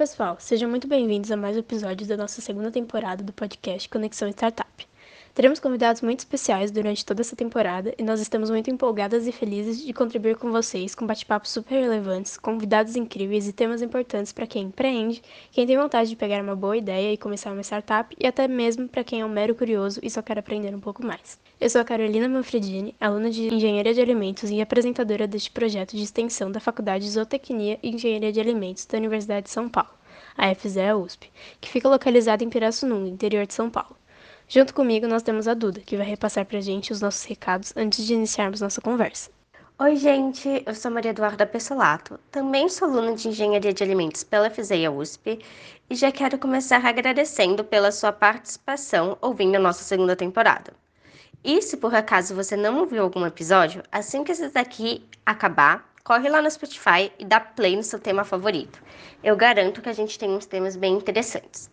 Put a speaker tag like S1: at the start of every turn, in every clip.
S1: pessoal, sejam muito bem-vindos a mais um episódio da nossa segunda temporada do podcast Conexão Startup. Teremos convidados muito especiais durante toda essa temporada e nós estamos muito empolgadas e felizes de contribuir com vocês com bate-papos super relevantes, convidados incríveis e temas importantes para quem empreende, quem tem vontade de pegar uma boa ideia e começar uma startup e até mesmo para quem é um mero curioso e só quer aprender um pouco mais. Eu sou a Carolina Manfredini, aluna de Engenharia de Alimentos e apresentadora deste projeto de extensão da Faculdade de Zootecnia e Engenharia de Alimentos da Universidade de São Paulo, a FZE USP, que fica localizada em Pirassununga, interior de São Paulo. Junto comigo, nós temos a Duda, que vai repassar para a gente os nossos recados antes de iniciarmos nossa conversa.
S2: Oi, gente, eu sou Maria Eduarda Pessolato, também sou aluna de Engenharia de Alimentos pela FZEA USP e já quero começar agradecendo pela sua participação ouvindo a nossa segunda temporada. E se por acaso você não ouviu algum episódio, assim que esse daqui acabar, corre lá no Spotify e dá play no seu tema favorito. Eu garanto que a gente tem uns temas bem interessantes.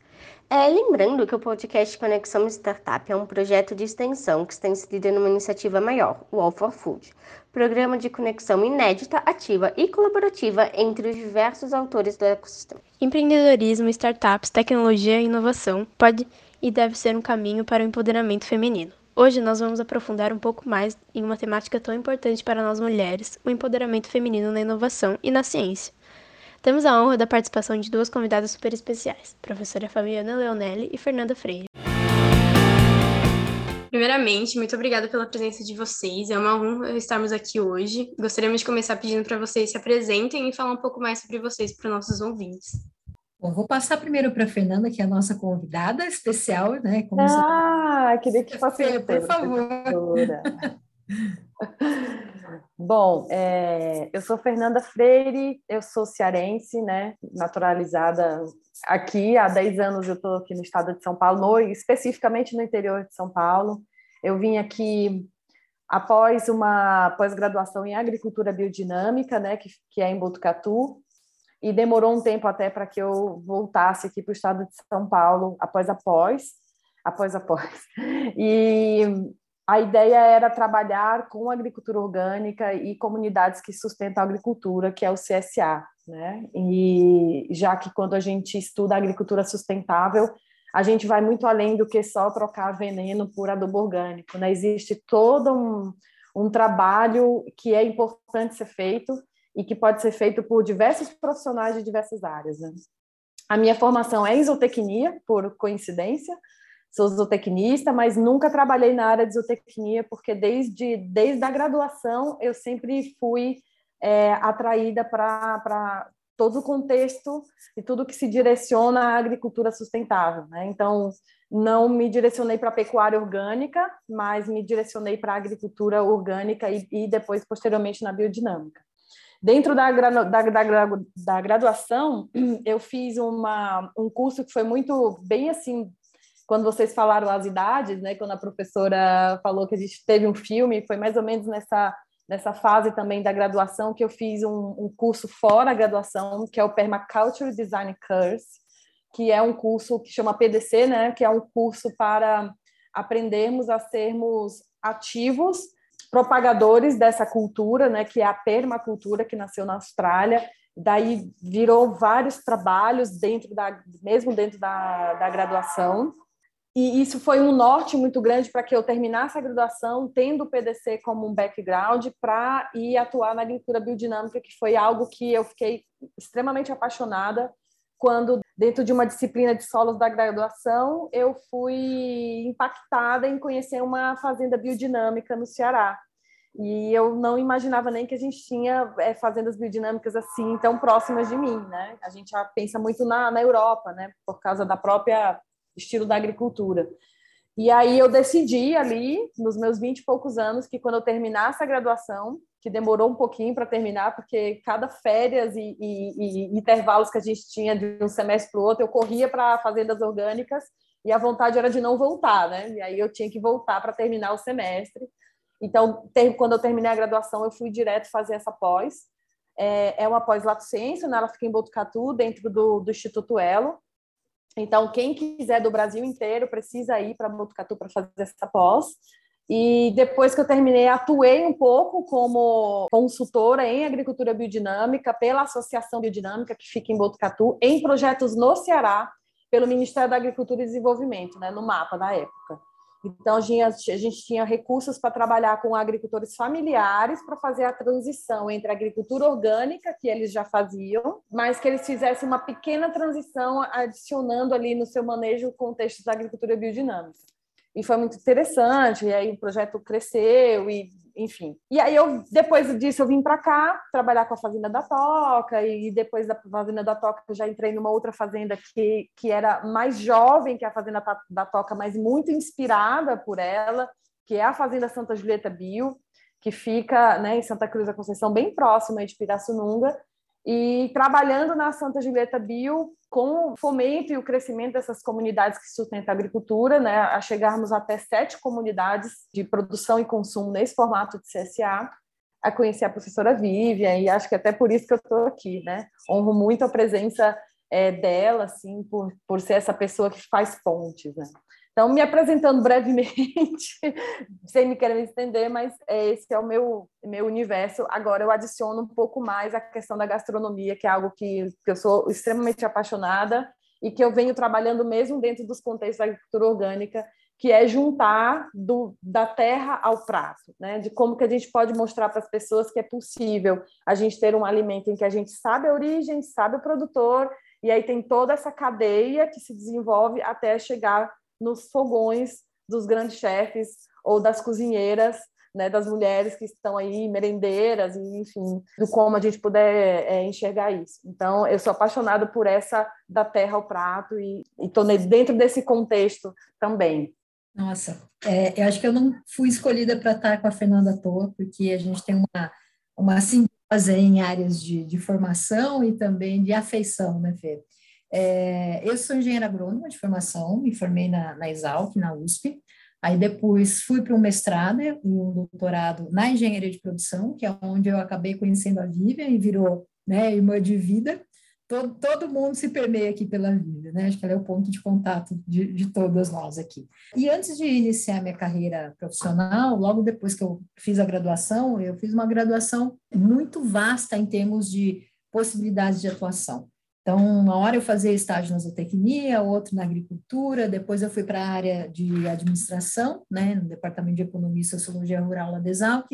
S2: É, lembrando que o podcast Conexão Startup é um projeto de extensão que está inserido numa iniciativa maior, o All for Food, programa de conexão inédita, ativa e colaborativa entre os diversos autores do ecossistema.
S1: Empreendedorismo, startups, tecnologia e inovação pode e deve ser um caminho para o empoderamento feminino. Hoje nós vamos aprofundar um pouco mais em uma temática tão importante para nós mulheres, o empoderamento feminino na inovação e na ciência. Temos a honra da participação de duas convidadas super especiais, professora Fabiana Leonelli e Fernanda Freire. Primeiramente, muito obrigada pela presença de vocês. É uma honra estarmos aqui hoje. Gostaríamos de começar pedindo para vocês se apresentem e falar um pouco mais sobre vocês para os nossos ouvintes.
S3: Bom, vou passar primeiro para a Fernanda, que é a nossa convidada especial, né?
S4: Como ah, você... queria que fosse
S3: por favor.
S4: Bom, é, eu sou Fernanda Freire, eu sou cearense, né, naturalizada aqui, há 10 anos eu estou aqui no estado de São Paulo, no, especificamente no interior de São Paulo. Eu vim aqui após uma pós-graduação em agricultura biodinâmica, né, que, que é em Botucatu, e demorou um tempo até para que eu voltasse aqui para o estado de São Paulo após após, após após. E a ideia era trabalhar com agricultura orgânica e comunidades que sustentam a agricultura, que é o CSA, né? E já que quando a gente estuda agricultura sustentável, a gente vai muito além do que só trocar veneno por adubo orgânico, né? Existe todo um, um trabalho que é importante ser feito e que pode ser feito por diversos profissionais de diversas áreas. Né? A minha formação é em zootecnia, por coincidência, sou zootecnista, mas nunca trabalhei na área de zootecnia, porque desde, desde a graduação eu sempre fui é, atraída para todo o contexto e tudo que se direciona à agricultura sustentável. Né? Então, não me direcionei para a pecuária orgânica, mas me direcionei para a agricultura orgânica e, e, depois, posteriormente, na biodinâmica. Dentro da, da, da, da graduação, eu fiz uma, um curso que foi muito bem assim quando vocês falaram as idades, né, quando a professora falou que a gente teve um filme, foi mais ou menos nessa, nessa fase também da graduação que eu fiz um, um curso fora a graduação, que é o Permaculture Design Course, que é um curso que chama PDC, né, que é um curso para aprendermos a sermos ativos propagadores dessa cultura, né, que é a permacultura que nasceu na Austrália. Daí virou vários trabalhos dentro da, mesmo dentro da, da graduação. E isso foi um norte muito grande para que eu terminasse a graduação tendo o PDC como um background para ir atuar na agricultura biodinâmica, que foi algo que eu fiquei extremamente apaixonada quando, dentro de uma disciplina de solos da graduação, eu fui impactada em conhecer uma fazenda biodinâmica no Ceará. E eu não imaginava nem que a gente tinha é, fazendas biodinâmicas assim tão próximas de mim, né? A gente já pensa muito na, na Europa, né? Por causa da própria estilo da agricultura. E aí eu decidi ali, nos meus vinte e poucos anos, que quando eu terminasse a graduação, que demorou um pouquinho para terminar, porque cada férias e, e, e, intervalos que a gente tinha de um semestre para o outro, eu corria para fazendas orgânicas e a vontade era de não voltar, né? E aí eu tinha que voltar para terminar o semestre. Então, quando eu terminei a graduação, eu fui direto fazer essa pós. É, é uma pós-lato sensu, né? ela fica em Botucatu, dentro do, do Instituto Elo. Então, quem quiser do Brasil inteiro precisa ir para Botucatu para fazer essa pós. E depois que eu terminei, atuei um pouco como consultora em agricultura biodinâmica pela Associação Biodinâmica, que fica em Botucatu, em projetos no Ceará, pelo Ministério da Agricultura e Desenvolvimento, né, no mapa da época. Então, a gente tinha recursos para trabalhar com agricultores familiares para fazer a transição entre a agricultura orgânica, que eles já faziam, mas que eles fizessem uma pequena transição adicionando ali no seu manejo contextos da agricultura biodinâmica e foi muito interessante. E aí o projeto cresceu e enfim. E aí eu depois disso eu vim para cá trabalhar com a fazenda da Toca e depois da fazenda da Toca eu já entrei numa outra fazenda que que era mais jovem que a fazenda da Toca, mas muito inspirada por ela, que é a fazenda Santa Julieta Bio, que fica, né, em Santa Cruz da Conceição, bem próxima de Pirassununga. E trabalhando na Santa Julieta Bio, com o fomento e o crescimento dessas comunidades que sustentam a agricultura, né, a chegarmos até sete comunidades de produção e consumo nesse formato de CSA, a conhecer a professora Vivian, e acho que até por isso que eu estou aqui, né? Honro muito a presença é, dela, assim, por, por ser essa pessoa que faz pontes, né? Então, me apresentando brevemente, sem me querer me estender, mas é, esse é o meu, meu universo. Agora, eu adiciono um pouco mais a questão da gastronomia, que é algo que, que eu sou extremamente apaixonada e que eu venho trabalhando mesmo dentro dos contextos da agricultura orgânica, que é juntar do, da terra ao prato, né? de como que a gente pode mostrar para as pessoas que é possível a gente ter um alimento em que a gente sabe a origem, sabe o produtor, e aí tem toda essa cadeia que se desenvolve até chegar nos fogões dos grandes chefes ou das cozinheiras, né, das mulheres que estão aí, merendeiras, e, enfim, do como a gente puder é, enxergar isso. Então, eu sou apaixonada por essa da terra ao prato e estou dentro desse contexto também.
S3: Nossa, é, eu acho que eu não fui escolhida para estar com a Fernanda à toa, porque a gente tem uma, uma simbiose em áreas de, de formação e também de afeição, né, Fê? É, eu sou engenheira agrônoma de formação, me formei na, na Exalc, na USP. Aí depois fui para um mestrado e um doutorado na engenharia de produção, que é onde eu acabei conhecendo a Vivian e virou né, irmã de vida. Todo, todo mundo se permeia aqui pela Vivian, né? Acho que ela é o ponto de contato de, de todas nós aqui. E antes de iniciar minha carreira profissional, logo depois que eu fiz a graduação, eu fiz uma graduação muito vasta em termos de possibilidades de atuação. Então, uma hora eu fazia estágio na zootecnia, outro na agricultura, depois eu fui para a área de administração, né, no Departamento de Economia e Sociologia Rural lá da Exalc,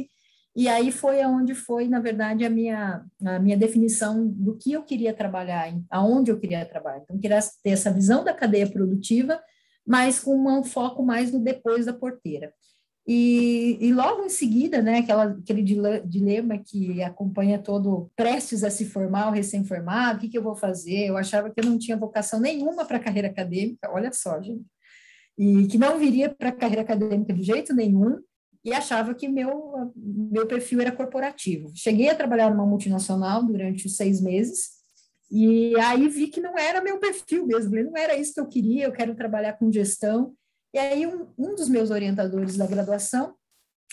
S3: e aí foi aonde foi, na verdade, a minha, a minha definição do que eu queria trabalhar, aonde eu queria trabalhar. Então, eu queria ter essa visão da cadeia produtiva, mas com um foco mais no depois da porteira. E, e, logo em seguida, né, aquela, aquele dilema que acompanha todo prestes a se formar, o recém-formado, o que, que eu vou fazer? Eu achava que eu não tinha vocação nenhuma para a carreira acadêmica, olha só, gente, e que não viria para a carreira acadêmica de jeito nenhum, e achava que meu, meu perfil era corporativo. Cheguei a trabalhar numa multinacional durante os seis meses, e aí vi que não era meu perfil mesmo, não era isso que eu queria, eu quero trabalhar com gestão, e aí, um, um dos meus orientadores da graduação,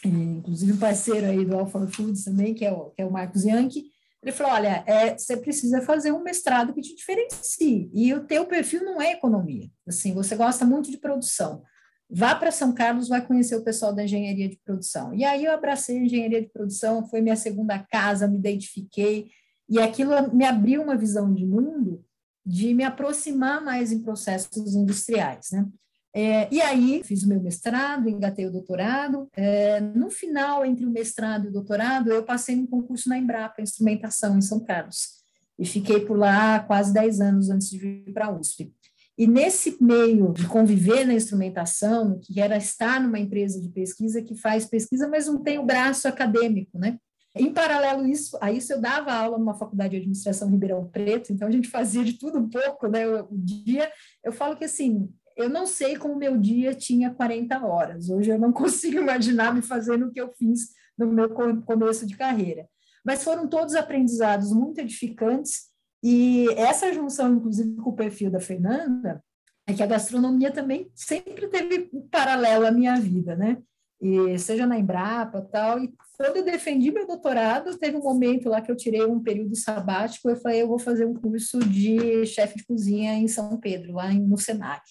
S3: inclusive um parceiro aí do Alpha Foods também, que é o, que é o Marcos Yankee, ele falou, olha, é, você precisa fazer um mestrado que te diferencie, e o teu perfil não é economia, assim, você gosta muito de produção, vá para São Carlos, vai conhecer o pessoal da engenharia de produção. E aí eu abracei a engenharia de produção, foi minha segunda casa, me identifiquei, e aquilo me abriu uma visão de mundo de me aproximar mais em processos industriais, né? É, e aí, fiz o meu mestrado, engatei o doutorado. É, no final, entre o mestrado e o doutorado, eu passei no concurso na Embrapa, Instrumentação, em São Carlos. E fiquei por lá quase 10 anos antes de vir para a USP. E nesse meio de conviver na instrumentação, que era estar numa empresa de pesquisa que faz pesquisa, mas não tem o braço acadêmico, né? Em paralelo isso, a isso eu dava aula numa faculdade de administração Ribeirão Preto, então a gente fazia de tudo um pouco, né? O dia, eu falo que assim, eu não sei como meu dia tinha 40 horas. Hoje eu não consigo imaginar me fazendo o que eu fiz no meu começo de carreira. Mas foram todos aprendizados muito edificantes e essa junção, inclusive, com o perfil da Fernanda, é que a gastronomia também sempre teve um paralelo à minha vida, né? E seja na Embrapa tal. E quando eu defendi meu doutorado, teve um momento lá que eu tirei um período sabático. Eu falei, eu vou fazer um curso de chefe de cozinha em São Pedro, lá no Senac.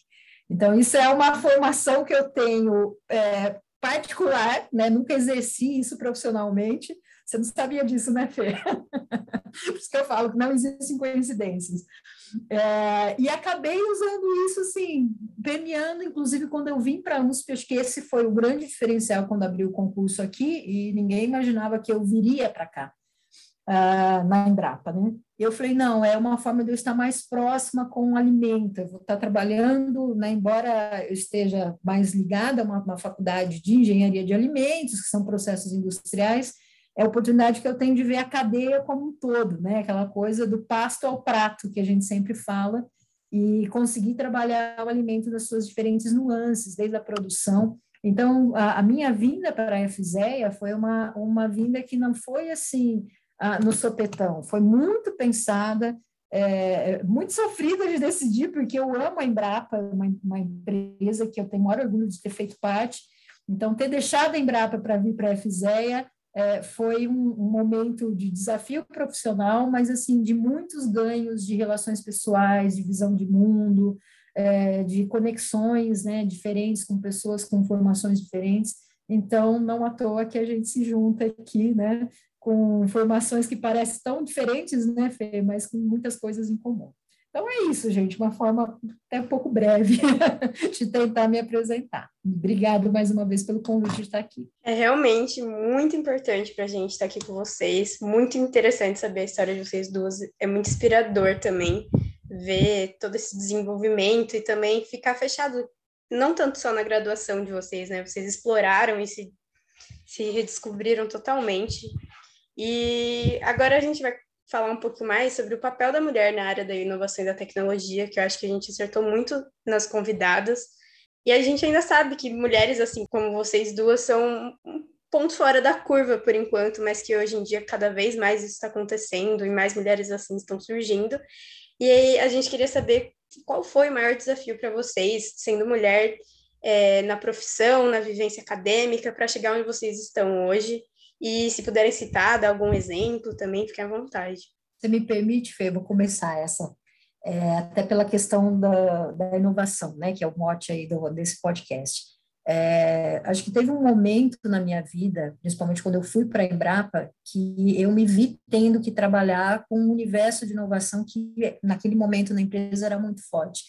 S3: Então, isso é uma formação que eu tenho é, particular, né? Nunca exerci isso profissionalmente. Você não sabia disso, né, Fê? Por isso que eu falo que não existem coincidências. É, e acabei usando isso, assim, premiando, inclusive, quando eu vim para a USP, acho que esse foi o grande diferencial quando abri o concurso aqui, e ninguém imaginava que eu viria para cá uh, na Embrapa, né? Eu falei, não, é uma forma de eu estar mais próxima com o alimento, eu vou estar trabalhando, né, embora eu esteja mais ligada a uma, uma faculdade de engenharia de alimentos, que são processos industriais, é a oportunidade que eu tenho de ver a cadeia como um todo, né? Aquela coisa do pasto ao prato que a gente sempre fala, e conseguir trabalhar o alimento das suas diferentes nuances, desde a produção. Então, a, a minha vinda para a FZEA foi uma, uma vinda que não foi assim, no sopetão. Foi muito pensada, é, muito sofrida de decidir, porque eu amo a Embrapa, uma, uma empresa que eu tenho o maior orgulho de ter feito parte. Então, ter deixado a Embrapa para vir para a FZEA é, foi um, um, momento de desafio profissional, mas assim de muitos ganhos de relações pessoais, de visão de mundo, é, de conexões né, diferentes com pessoas com formações diferentes. Então, não à toa que a gente se junta aqui, né, com formações que parecem tão diferentes, né, Fê, mas com muitas coisas em comum. Então é isso, gente, uma forma até um pouco breve de tentar me apresentar. Obrigado mais uma vez pelo convite de estar aqui.
S5: É realmente muito importante para a gente estar aqui com vocês, muito interessante saber a história de vocês duas, é muito inspirador também ver todo esse desenvolvimento e também ficar fechado, não tanto só na graduação de vocês, né? Vocês exploraram e se, se redescobriram totalmente e agora a gente vai falar um pouco mais sobre o papel da mulher na área da inovação e da tecnologia, que eu acho que a gente acertou muito nas convidadas. E a gente ainda sabe que mulheres assim como vocês duas são um ponto fora da curva por enquanto, mas que hoje em dia cada vez mais isso está acontecendo e mais mulheres assim estão surgindo. E aí a gente queria saber qual foi o maior desafio para vocês, sendo mulher é, na profissão, na vivência acadêmica, para chegar onde vocês estão hoje e se puderem citar, dar algum exemplo também, fiquem à vontade.
S3: Você me permite, Fê, vou começar essa, é, até pela questão da, da inovação, né, que é o mote aí do, desse podcast. É, acho que teve um momento na minha vida, principalmente quando eu fui para a Embrapa, que eu me vi tendo que trabalhar com um universo de inovação que naquele momento na empresa era muito forte.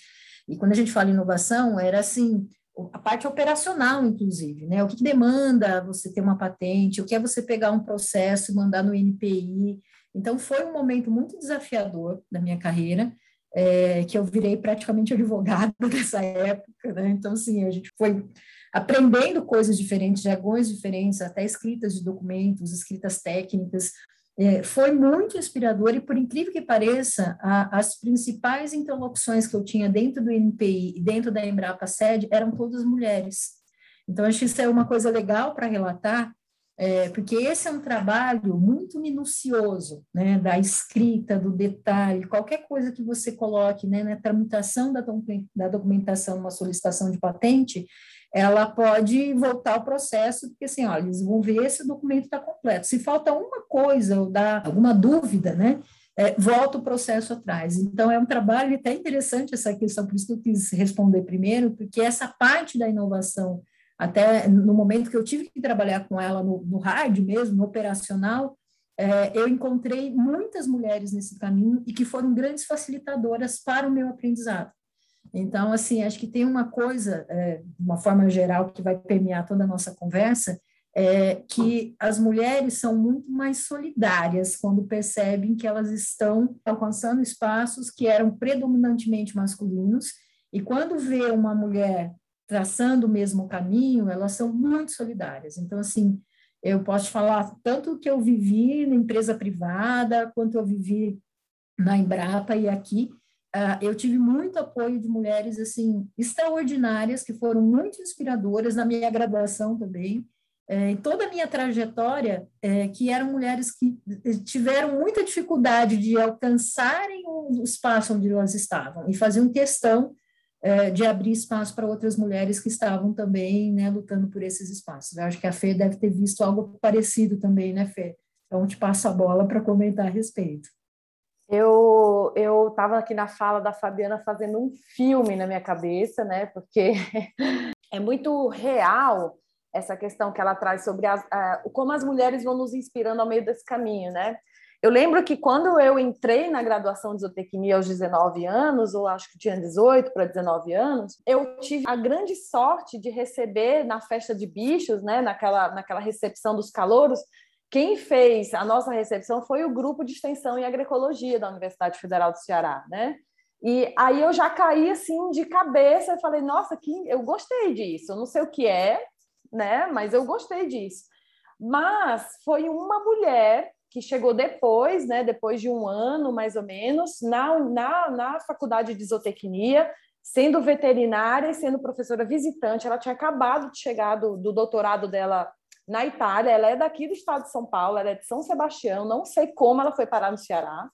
S3: E quando a gente fala inovação, era assim, a parte operacional, inclusive, né? O que, demanda você ter uma patente, o que é você pegar um processo e mandar no NPI. Então, foi um momento muito desafiador da minha carreira, é, que eu virei praticamente advogada nessa época, né? Então, assim, a gente foi aprendendo coisas diferentes, jargões diferentes, até escritas de documentos, escritas técnicas, é, foi muito inspirador e, por incrível que pareça, a, as principais interlocuções que eu tinha dentro do NPI e dentro da Embrapa Sede eram todas mulheres. Então, acho que isso é uma coisa legal para relatar, é, porque esse é um trabalho muito minucioso, né, da escrita, do detalhe, qualquer coisa que você coloque né, na tramitação da, da documentação, uma solicitação de patente, ela pode voltar ao processo, porque assim, olha, eles vão ver se o documento está completo. Se falta uma coisa ou dá alguma dúvida, né, é, volta o processo atrás. Então, é um trabalho até interessante essa questão, por isso que eu quis responder primeiro, porque essa parte da inovação, até no momento que eu tive que trabalhar com ela no, no hard mesmo, no operacional, é, eu encontrei muitas mulheres nesse caminho e que foram grandes facilitadoras para o meu aprendizado. Então, assim, acho que tem uma coisa, é, de uma forma geral, que vai permear toda a nossa conversa, é que as mulheres são muito mais solidárias quando percebem que elas estão alcançando espaços que eram predominantemente masculinos, e quando vê uma mulher traçando o mesmo caminho, elas são muito solidárias. Então, assim, eu posso falar tanto que eu vivi na empresa privada, quanto eu vivi na Embrapa e aqui, eu tive muito apoio de mulheres assim extraordinárias que foram muito inspiradoras na minha graduação também em toda a minha trajetória é, que eram mulheres que tiveram muita dificuldade de alcançarem o espaço onde elas estavam e faziam questão de abrir espaço para outras mulheres que estavam também né, lutando por esses espaços. Eu acho que a Fê deve ter visto algo parecido também, né, Fê? Então, te passo a bola para comentar a respeito.
S4: Eu eu estava aqui na fala da Fabiana fazendo um filme na minha cabeça, né? Porque é muito real essa questão que ela traz sobre as, como as mulheres vão nos inspirando ao meio desse caminho, né? Eu lembro que quando eu entrei na graduação de zootecnia aos 19 anos, ou acho que tinha 18 para 19 anos, eu tive a grande sorte de receber na festa de bichos, né, naquela, naquela recepção dos calouros, quem fez a nossa recepção foi o grupo de extensão em agroecologia da Universidade Federal do Ceará, né? E aí eu já caí assim de cabeça e falei, nossa, que eu gostei disso. Eu não sei o que é, né? Mas eu gostei disso. Mas foi uma mulher que chegou depois, né, depois de um ano mais ou menos, na, na, na faculdade de zootecnia, sendo veterinária e sendo professora visitante. Ela tinha acabado de chegar do, do doutorado dela na Itália. Ela é daqui do estado de São Paulo, ela é de São Sebastião. Não sei como ela foi parar no Ceará.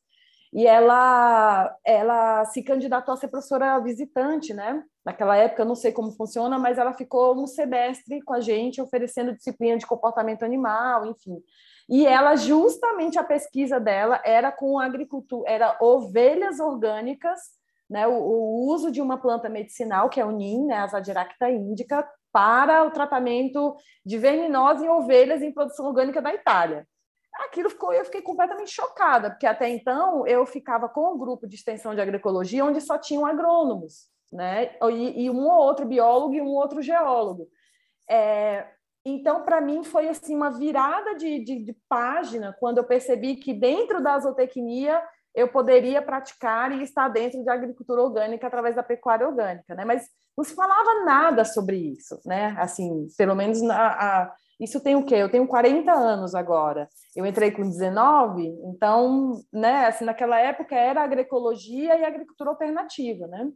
S4: E ela, ela se candidatou a ser professora visitante, né? Naquela época, eu não sei como funciona, mas ela ficou um semestre com a gente, oferecendo disciplina de comportamento animal, enfim. E ela, justamente, a pesquisa dela era com agricultura, era ovelhas orgânicas, né, o, o uso de uma planta medicinal, que é o NIM, né, a Zadiracta indica, para o tratamento de verminose em ovelhas em produção orgânica da Itália. Aquilo ficou, eu fiquei completamente chocada, porque até então eu ficava com um grupo de extensão de agroecologia onde só tinham agrônomos, né, e, e um ou outro biólogo e um outro geólogo. É, então, para mim, foi assim uma virada de, de, de, página quando eu percebi que dentro da zootecnia eu poderia praticar e estar dentro de agricultura orgânica através da pecuária orgânica, né? Mas não se falava nada sobre isso, né? Assim, pelo menos na, a, isso tem o quê? Eu tenho 40 anos agora. Eu entrei com 19, então, né, assim, naquela época era agroecologia e agricultura alternativa, né?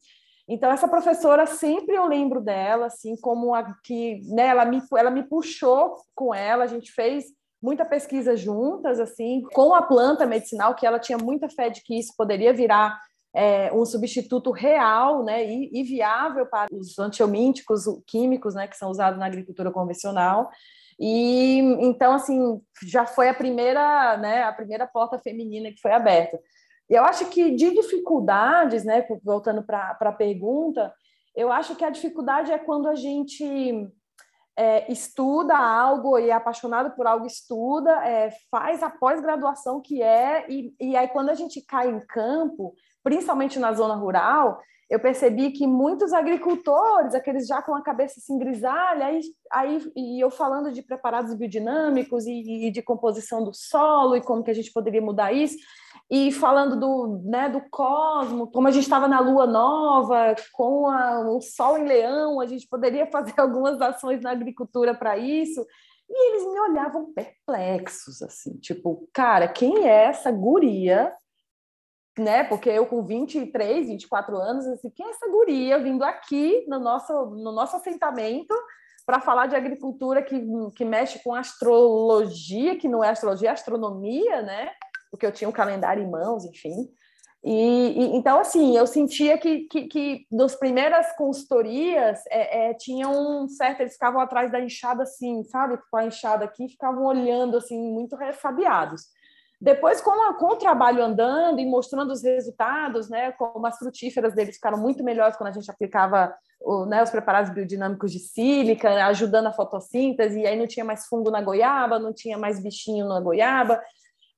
S4: Então, essa professora, sempre eu lembro dela, assim, como a que, né, ela me, ela me puxou com ela, a gente fez muita pesquisa juntas, assim, com a planta medicinal, que ela tinha muita fé de que isso poderia virar é, um substituto real, né, e, e viável para os antiomínticos químicos, né, que são usados na agricultura convencional. E então, assim, já foi a primeira, né, a primeira porta feminina que foi aberta. E eu acho que de dificuldades, né, voltando para a pergunta, eu acho que a dificuldade é quando a gente é, estuda algo e é apaixonado por algo, estuda, é, faz a pós-graduação que é, e, e aí quando a gente cai em campo, principalmente na zona rural, eu percebi que muitos agricultores, aqueles já com a cabeça assim grisalha, aí, aí e eu falando de preparados biodinâmicos e, e de composição do solo e como que a gente poderia mudar isso, e falando do, né, do cosmo, como a gente estava na lua nova, com a, o sol em leão, a gente poderia fazer algumas ações na agricultura para isso. E eles me olhavam perplexos, assim, tipo, cara, quem é essa guria? Né? Porque eu com 23, 24 anos, assim, quem é essa guria vindo aqui no nosso, no nosso assentamento para falar de agricultura que, que mexe com astrologia, que não é astrologia, é astronomia, né? Porque eu tinha um calendário em mãos, enfim. E, e então, assim, eu sentia que, que, que primeiras consultorias é, é, tinha um certo, eles ficavam atrás da enxada assim, sabe, com a enxada aqui, ficavam olhando assim, muito refabiados. Depois, com, a, com o trabalho andando e mostrando os resultados, né, como as frutíferas deles ficaram muito melhores quando a gente aplicava o, né, os preparados biodinâmicos de sílica, ajudando a fotossíntese, e aí não tinha mais fungo na goiaba, não tinha mais bichinho na goiaba,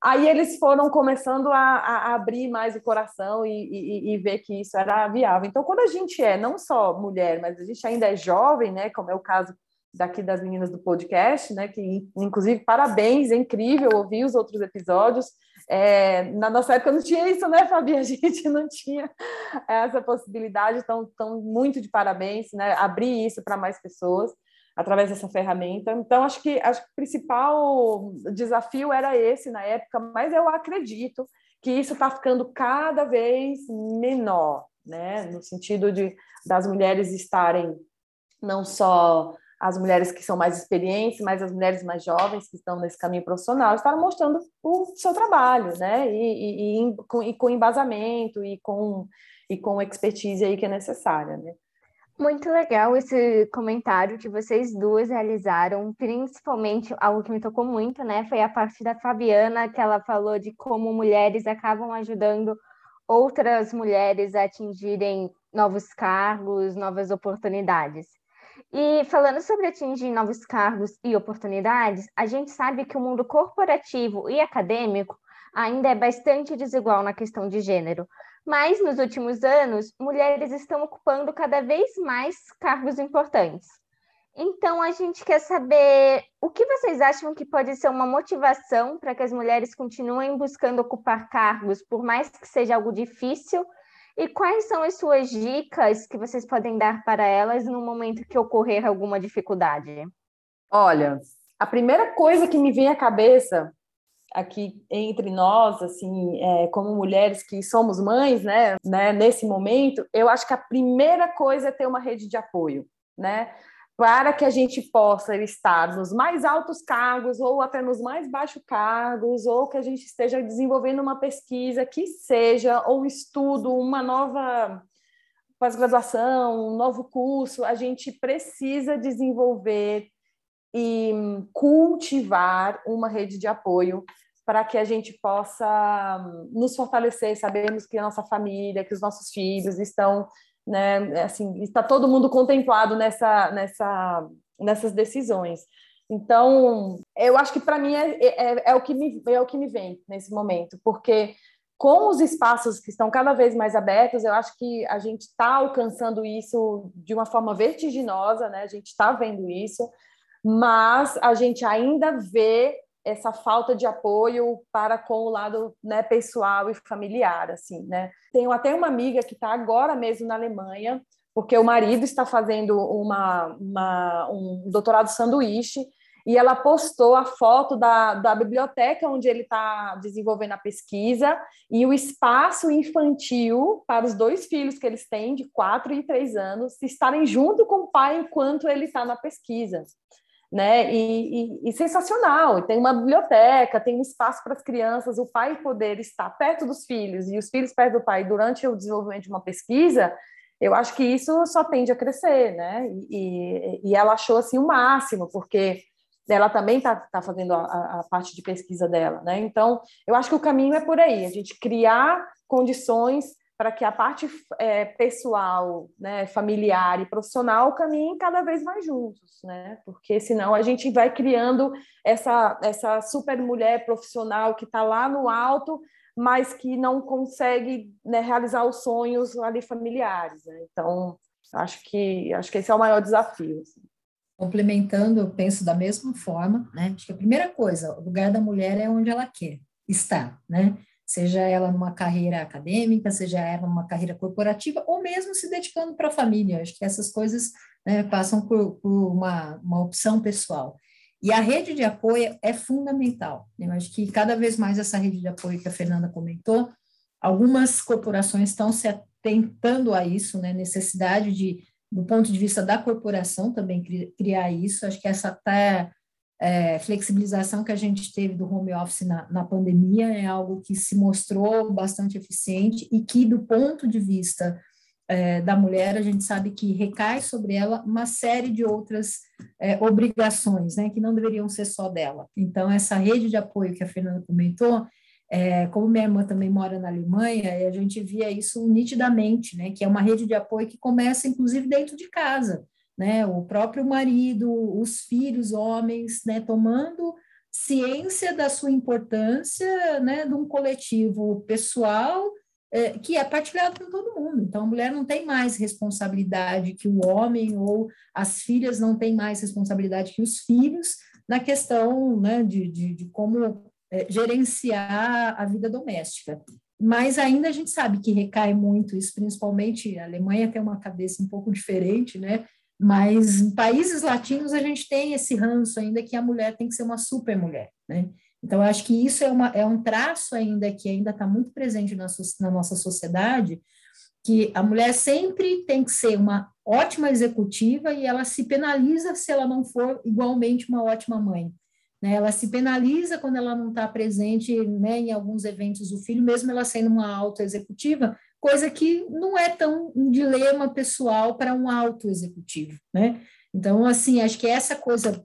S4: Aí eles foram começando a, a abrir mais o coração e, e, e, ver que isso era viável. Então, quando a gente é não só mulher, mas a gente ainda é jovem, né, como é o caso daqui das meninas do podcast, né, que inclusive parabéns, é incrível ouvir os outros episódios. É, na nossa época não tinha isso, né, Fabi? A gente não tinha essa possibilidade, então, então muito de parabéns, né, abrir isso para mais pessoas através dessa ferramenta. Então, acho que, acho que o principal desafio era esse na época, mas eu acredito que isso está ficando cada vez menor, né? no sentido de das mulheres estarem não só as mulheres que são mais experientes, mas as mulheres mais jovens que estão nesse caminho profissional estarem mostrando o seu trabalho, né? E, e, e, com, e com embasamento e com, e com expertise aí que é necessária, né?
S6: Muito legal esse comentário que vocês duas realizaram, principalmente algo que me tocou muito, né? Foi a parte da Fabiana, que ela falou de como mulheres acabam ajudando outras mulheres a atingirem novos cargos, novas oportunidades. E falando sobre atingir novos cargos e oportunidades, a gente sabe que o mundo corporativo e acadêmico ainda é bastante desigual na questão de gênero. Mas nos últimos anos, mulheres estão ocupando cada vez mais cargos importantes. Então, a gente quer saber o que vocês acham que pode ser uma motivação para que as mulheres continuem buscando ocupar cargos, por mais que seja algo difícil, e quais são as suas dicas que vocês podem dar para elas no momento que ocorrer alguma dificuldade?
S4: Olha, a primeira coisa que me vem à cabeça aqui entre nós, assim, é, como mulheres que somos mães, né, né, nesse momento, eu acho que a primeira coisa é ter uma rede de apoio, né, para que a gente possa estar nos mais altos cargos ou até nos mais baixos cargos, ou que a gente esteja desenvolvendo uma pesquisa que seja, ou um estudo, uma nova pós-graduação, um novo curso, a gente precisa desenvolver e cultivar uma rede de apoio para que a gente possa nos fortalecer. Sabemos que a nossa família, que os nossos filhos estão né? Assim, está todo mundo contemplado nessa, nessa, nessas decisões. Então, eu acho que para mim é, é, é, o que me, é o que me vem nesse momento, porque com os espaços que estão cada vez mais abertos, eu acho que a gente está alcançando isso de uma forma vertiginosa, né? A gente está vendo isso, mas a gente ainda vê essa falta de apoio para com o lado né, pessoal e familiar, assim, né? Tenho até uma amiga que está agora mesmo na Alemanha, porque o marido está fazendo uma, uma, um doutorado sanduíche e ela postou a foto da, da biblioteca onde ele está desenvolvendo a pesquisa e o espaço infantil para os dois filhos que eles têm, de quatro e três anos, estarem junto com o pai enquanto ele está na pesquisa né? E, e, e, sensacional. Tem uma biblioteca, tem um espaço para as crianças, o pai poder estar perto dos filhos e os filhos perto do pai durante o desenvolvimento de uma pesquisa. Eu acho que isso só tende a crescer, né? E, e ela achou assim o máximo, porque ela também está tá fazendo a, a, parte de pesquisa dela, né? Então, eu acho que o caminho é por aí, a gente criar condições para que a parte é, pessoal, né, familiar e profissional caminhem cada vez mais juntos, né? Porque senão a gente vai criando essa, essa super mulher profissional que está lá no alto, mas que não consegue né, realizar os sonhos ali familiares. Né? Então, acho que acho que esse é o maior desafio. Assim.
S3: Complementando, eu penso da mesma forma, né? Acho que a primeira coisa, o lugar da mulher é onde ela quer estar, né? Seja ela numa carreira acadêmica, seja ela numa carreira corporativa, ou mesmo se dedicando para a família. Acho que essas coisas né, passam por, por uma, uma opção pessoal. E a rede de apoio é fundamental. Eu acho que cada vez mais essa rede de apoio que a Fernanda comentou, algumas corporações estão se atentando a isso, né? Necessidade de, do ponto de vista da corporação, também criar isso. Acho que essa até é, flexibilização que a gente teve do home office na, na pandemia é algo que se mostrou bastante eficiente e que, do ponto de vista é, da mulher, a gente sabe que recai sobre ela uma série de outras é, obrigações, né, que não deveriam ser só dela. Então, essa rede de apoio que a Fernanda comentou, é, como minha irmã também mora na Alemanha, a gente via isso nitidamente, né, que é uma rede de apoio que começa, inclusive, dentro de casa né? O próprio marido, os filhos, homens, né? Tomando ciência da sua importância, né? De um coletivo pessoal é, que é partilhado por todo mundo. Então, a mulher não tem mais responsabilidade que o homem ou as filhas não têm mais responsabilidade que os filhos na questão, né? De, de, de como é, gerenciar a vida doméstica mas ainda a gente sabe que recai muito isso, principalmente a Alemanha tem uma cabeça um pouco diferente, né? Mas em países latinos a gente tem esse ranço ainda que a mulher tem que ser uma super mulher, né? Então, acho que isso é, uma, é um traço ainda que ainda está muito presente na, na nossa sociedade, que a mulher sempre tem que ser uma ótima executiva e ela se penaliza se ela não for igualmente uma ótima mãe. Né? Ela se penaliza quando ela não está presente né, em alguns eventos do filho, mesmo ela sendo uma alta executiva, coisa que não é tão um dilema pessoal para um alto executivo, né? Então, assim, acho que essa coisa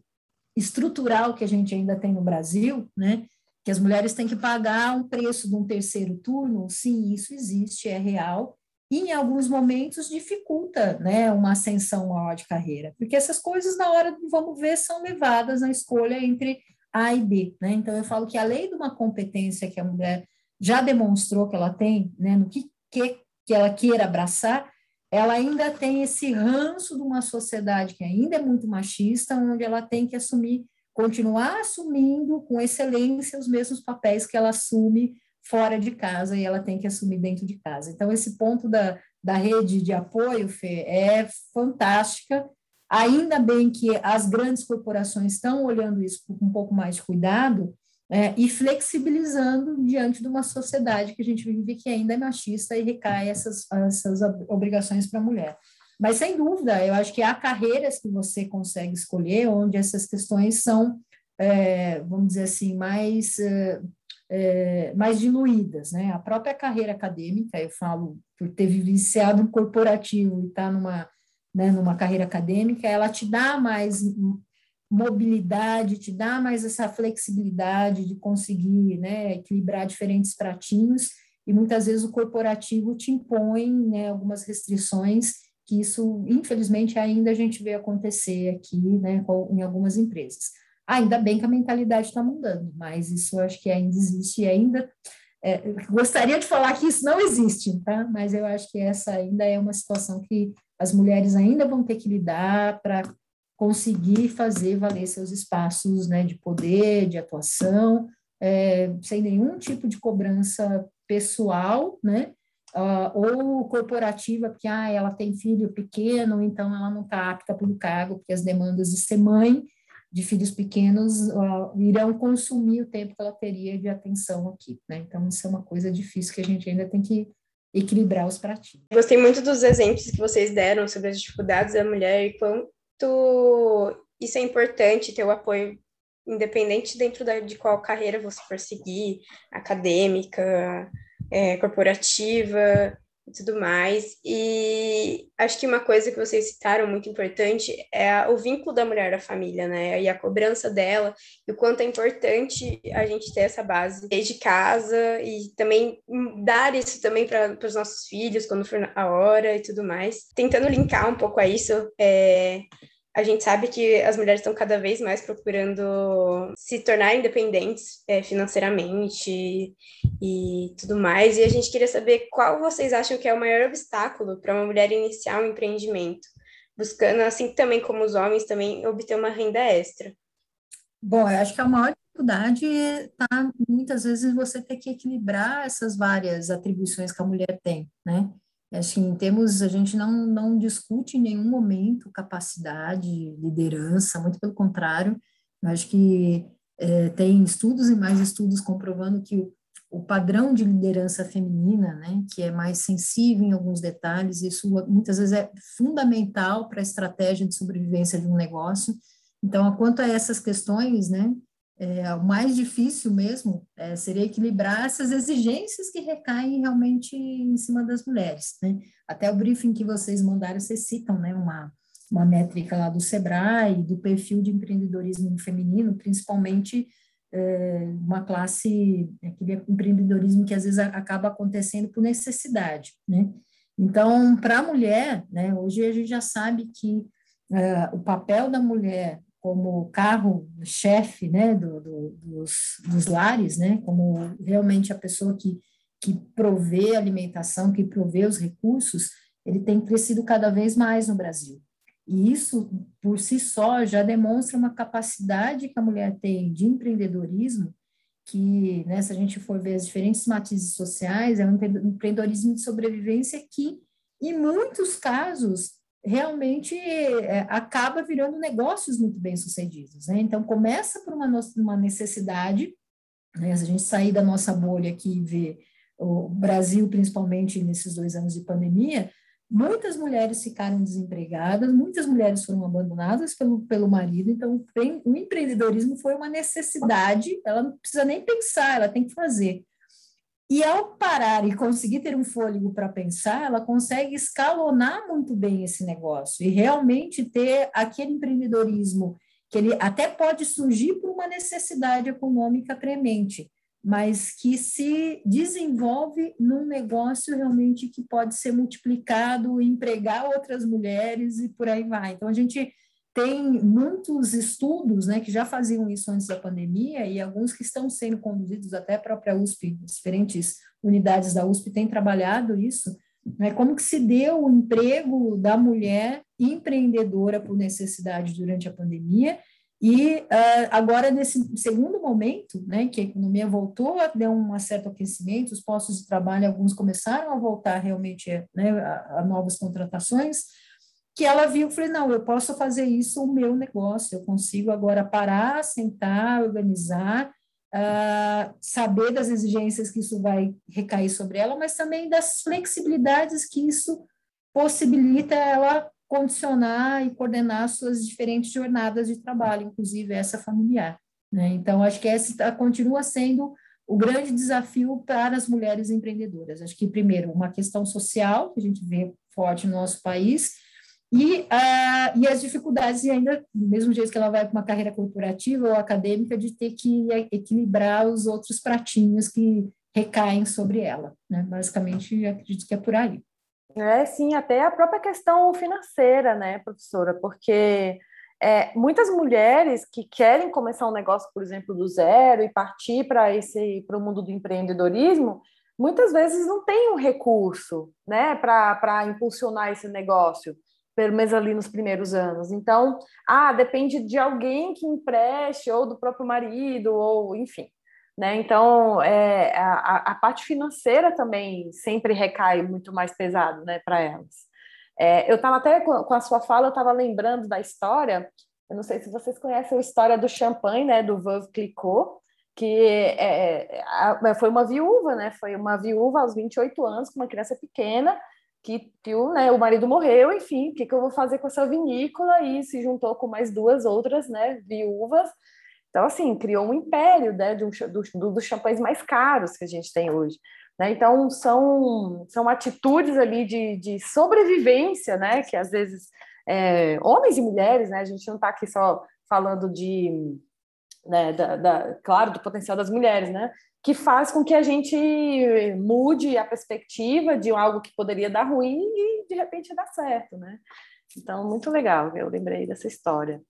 S3: estrutural que a gente ainda tem no Brasil, né? Que as mulheres têm que pagar um preço de um terceiro turno, sim, isso existe, é real, e em alguns momentos dificulta né, uma ascensão maior de carreira, porque essas coisas, na hora do vamos ver, são levadas na escolha entre A e B. Né? Então, eu falo que além de uma competência que a mulher já demonstrou que ela tem, né, no que, que, que ela queira abraçar, ela ainda tem esse ranço de uma sociedade que ainda é muito machista, onde ela tem que assumir, continuar assumindo com excelência os mesmos papéis que ela assume fora de casa e ela tem que assumir dentro de casa. Então, esse ponto da, da rede de apoio, Fê, é fantástica. Ainda bem que as grandes corporações estão olhando isso com um pouco mais de cuidado é, e flexibilizando diante de uma sociedade que a gente vive que ainda é machista e recai essas, essas obrigações para a mulher. Mas, sem dúvida, eu acho que há carreiras que você consegue escolher onde essas questões são, é, vamos dizer assim, mais é, é, mais diluídas, né? A própria carreira acadêmica, eu falo por ter vivenciado um corporativo e estar tá numa, né, numa carreira acadêmica, ela te dá mais mobilidade, te dá mais essa flexibilidade de conseguir, né, equilibrar diferentes pratinhos, e muitas vezes o corporativo te impõe, né, algumas restrições que isso, infelizmente, ainda a gente vê acontecer aqui, né, em algumas empresas. Ainda bem que a mentalidade está mudando, mas isso acho que ainda existe e ainda. É, gostaria de falar que isso não existe, tá? mas eu acho que essa ainda é uma situação que as mulheres ainda vão ter que lidar para conseguir fazer valer seus espaços né, de poder, de atuação, é, sem nenhum tipo de cobrança pessoal, né? Uh, ou corporativa, porque ah, ela tem filho pequeno, então ela não está apta para o cargo, porque as demandas de ser mãe de filhos pequenos uh, irão consumir o tempo que ela teria de atenção aqui, né? Então, isso é uma coisa difícil que a gente ainda tem que equilibrar os pratinhos.
S5: Gostei muito dos exemplos que vocês deram sobre as dificuldades da mulher e quanto isso é importante, ter o apoio independente dentro da, de qual carreira você for seguir, acadêmica, é, corporativa, e tudo mais. E acho que uma coisa que vocês citaram muito importante é o vínculo da mulher da família, né? E a cobrança dela, e o quanto é importante a gente ter essa base desde casa e também dar isso também para os nossos filhos quando for a hora e tudo mais. Tentando linkar um pouco a isso, é, a gente sabe que as mulheres estão cada vez mais procurando se tornar independentes é, financeiramente e tudo mais. E a gente queria saber qual vocês acham que é o maior obstáculo para uma mulher iniciar um empreendimento, buscando, assim também como os homens, também obter uma renda extra.
S3: Bom, eu acho que a maior dificuldade está muitas vezes você ter que equilibrar essas várias atribuições que a mulher tem, né? Assim, temos, a gente não, não discute em nenhum momento capacidade, liderança, muito pelo contrário, eu acho que é, tem estudos e mais estudos comprovando que o, o, padrão de liderança feminina, né, que é mais sensível em alguns detalhes, isso muitas vezes é fundamental para a estratégia de sobrevivência de um negócio. Então, quanto a essas questões, né, é, o mais difícil mesmo é, seria equilibrar essas exigências que recaem realmente em cima das mulheres. Né? Até o briefing que vocês mandaram, vocês citam né, uma, uma métrica lá do SEBRAE, do perfil de empreendedorismo feminino, principalmente é, uma classe, aquele empreendedorismo que às vezes acaba acontecendo por necessidade. Né? Então, para a mulher, né, hoje a gente já sabe que é, o papel da mulher como carro-chefe né, do, do, dos, dos lares, né, como realmente a pessoa que, que provê alimentação, que provê os recursos, ele tem crescido cada vez mais no Brasil. E isso, por si só, já demonstra uma capacidade que a mulher tem de empreendedorismo, que, né, se a gente for ver as diferentes matizes sociais, é um empreendedorismo de sobrevivência que, em muitos casos, realmente é, acaba virando negócios muito bem sucedidos. Né? Então, começa por uma, uma necessidade, né? se a gente sair da nossa bolha aqui e ver o Brasil, principalmente nesses dois anos de pandemia, muitas mulheres ficaram desempregadas, muitas mulheres foram abandonadas pelo, pelo marido, então o empreendedorismo foi uma necessidade, ela não precisa nem pensar, ela tem que fazer. E ao parar e conseguir ter um fôlego para pensar, ela consegue escalonar muito bem esse negócio e realmente ter aquele empreendedorismo que ele até pode surgir por uma necessidade econômica premente, mas que se desenvolve num negócio realmente que pode ser multiplicado, empregar outras mulheres e por aí vai. Então, a gente tem muitos estudos né, que já faziam isso antes da pandemia e alguns que estão sendo conduzidos até a própria USP, diferentes unidades da USP têm trabalhado isso, né, como que se deu o emprego da mulher empreendedora por necessidade durante a pandemia e uh, agora, nesse segundo momento, né, que a economia voltou dar um certo aquecimento, os postos de trabalho, alguns começaram a voltar realmente né, a, a novas contratações, que ela viu, falei, não, eu posso fazer isso o meu negócio, eu consigo agora parar, sentar, organizar, uh, saber das exigências que isso vai recair sobre ela, mas também das flexibilidades que isso possibilita ela condicionar e coordenar suas diferentes jornadas de trabalho, inclusive essa familiar. Né? Então, acho que essa tá, continua sendo o grande desafio para as mulheres empreendedoras. Acho que, primeiro, uma questão social, que a gente vê forte no nosso país, e, uh, e as dificuldades, ainda, do mesmo jeito que ela vai para uma carreira corporativa ou acadêmica, de ter que equilibrar os outros pratinhos que recaem sobre ela. Né? Basicamente, acredito que é por aí.
S4: É, sim, até a própria questão financeira, né, professora? Porque é, muitas mulheres que querem começar um negócio, por exemplo, do zero e partir para esse para o mundo do empreendedorismo, muitas vezes não têm um recurso, né, para impulsionar esse negócio, pelo menos ali nos primeiros anos. Então, ah, depende de alguém que empreste ou do próprio marido ou enfim. Né? Então, é, a, a, parte financeira também sempre recai muito mais pesado né, para elas. É, eu estava até com a sua fala, eu estava lembrando da história, eu não sei se vocês conhecem a história do champanhe, né, do Veuve Clicquot, que é, é foi uma viúva, né, foi uma viúva aos 28 anos, com uma criança pequena, que, né, o marido morreu, enfim, o que, que eu vou fazer com essa vinícola? E se juntou com mais duas outras né, viúvas, então, assim, criou um império né, de um, do, dos champanhes mais caros que a gente tem hoje. Né? Então, são, são atitudes ali de, de sobrevivência, né? que às vezes é, homens e mulheres, né? a gente não está aqui só falando de, né, da, da, claro, do potencial das mulheres, né? Que faz com que a gente mude a perspectiva de algo que poderia dar ruim e de repente dar certo. Né? Então, muito legal, eu lembrei dessa história.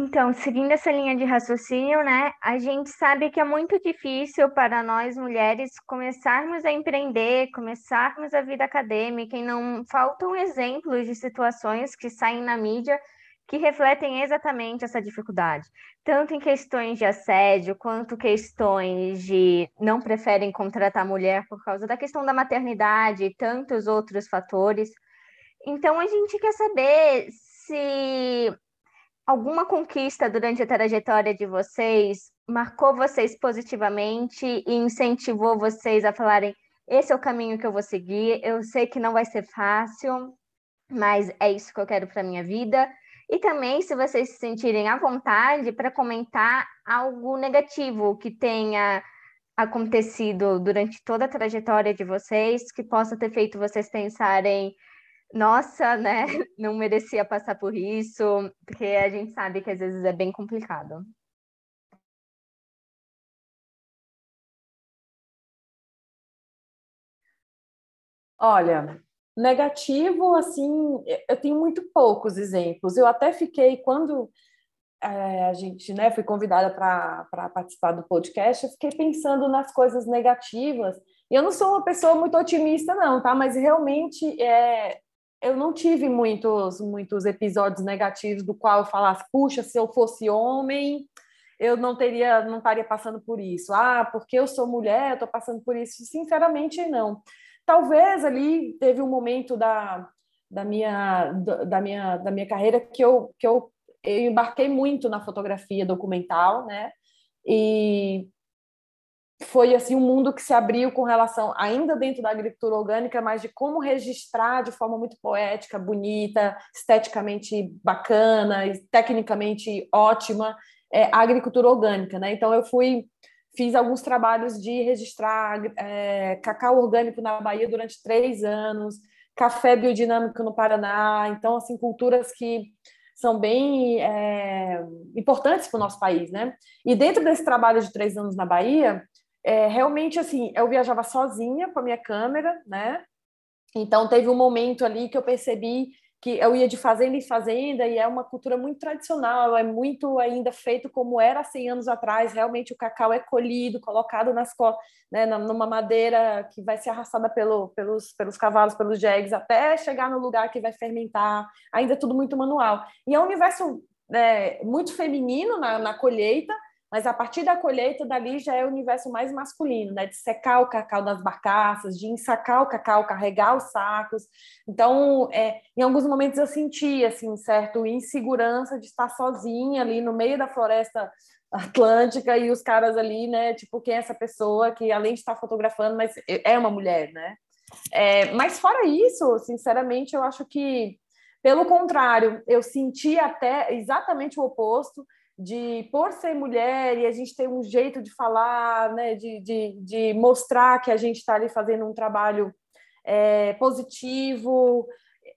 S6: Então, seguindo essa linha de raciocínio, né, a gente sabe que é muito difícil para nós mulheres começarmos a empreender, começarmos a vida acadêmica, e não faltam exemplos de situações que saem na mídia que refletem exatamente essa dificuldade, tanto em questões de assédio, quanto questões de não preferem contratar mulher por causa da questão da maternidade e tantos outros fatores. Então, a gente quer saber se alguma conquista durante a trajetória de vocês marcou vocês positivamente e incentivou vocês a falarem: esse é o caminho que eu vou seguir, eu sei que não vai ser fácil, mas é isso que eu quero para minha vida. E também, se vocês se sentirem à vontade para comentar algo negativo que tenha acontecido durante toda a trajetória de vocês, que possa ter feito vocês pensarem nossa, né, não merecia passar por isso, porque a gente sabe que às vezes é bem complicado.
S4: Olha, negativo, assim, eu tenho muito poucos exemplos. Eu até fiquei, quando é, a gente né, foi convidada para participar do podcast, eu fiquei pensando nas coisas negativas. E eu não sou uma pessoa muito otimista, não, tá? Mas realmente é, eu não tive muitos, muitos episódios negativos do qual eu falasse, puxa, se eu fosse homem, eu não teria, não estaria passando por isso. Ah, porque eu sou mulher, eu estou passando por isso. Sinceramente, não. Talvez ali teve um momento da, da, minha, da, minha, da minha carreira que eu, que eu, eu embarquei muito na fotografia documental, né? E foi assim um mundo que se abriu com relação ainda dentro da agricultura orgânica, mas de como registrar de forma muito poética, bonita, esteticamente bacana, tecnicamente ótima é, a agricultura orgânica, né? Então eu fui fiz alguns trabalhos de registrar é, cacau orgânico na Bahia durante três anos, café biodinâmico no Paraná, então assim culturas que são bem é, importantes para o nosso país, né? E dentro desse trabalho de três anos na Bahia, é, realmente assim, eu viajava sozinha com a minha câmera, né? Então teve um momento ali que eu percebi que eu ia de fazenda em fazenda e é uma cultura muito tradicional, é muito ainda feito como era há 100 anos atrás. Realmente o cacau é colhido, colocado nas né, numa madeira que vai ser arrastada pelo, pelos, pelos cavalos, pelos jegues, até chegar no lugar que vai fermentar. Ainda é tudo muito manual. E é um universo é, muito feminino na, na colheita, mas a partir da colheita, dali já é o universo mais masculino, né? De secar o cacau nas barcaças, de ensacar o cacau, carregar os sacos. Então, é, em alguns momentos eu senti, assim, certo insegurança de estar sozinha ali no meio da floresta atlântica e os caras ali, né? Tipo, quem é essa pessoa que, além de estar fotografando, mas é uma mulher, né? É, mas fora isso, sinceramente, eu acho que, pelo contrário, eu senti até exatamente o oposto de por ser mulher e a gente ter um jeito de falar, né, de, de, de mostrar que a gente está ali fazendo um trabalho é, positivo.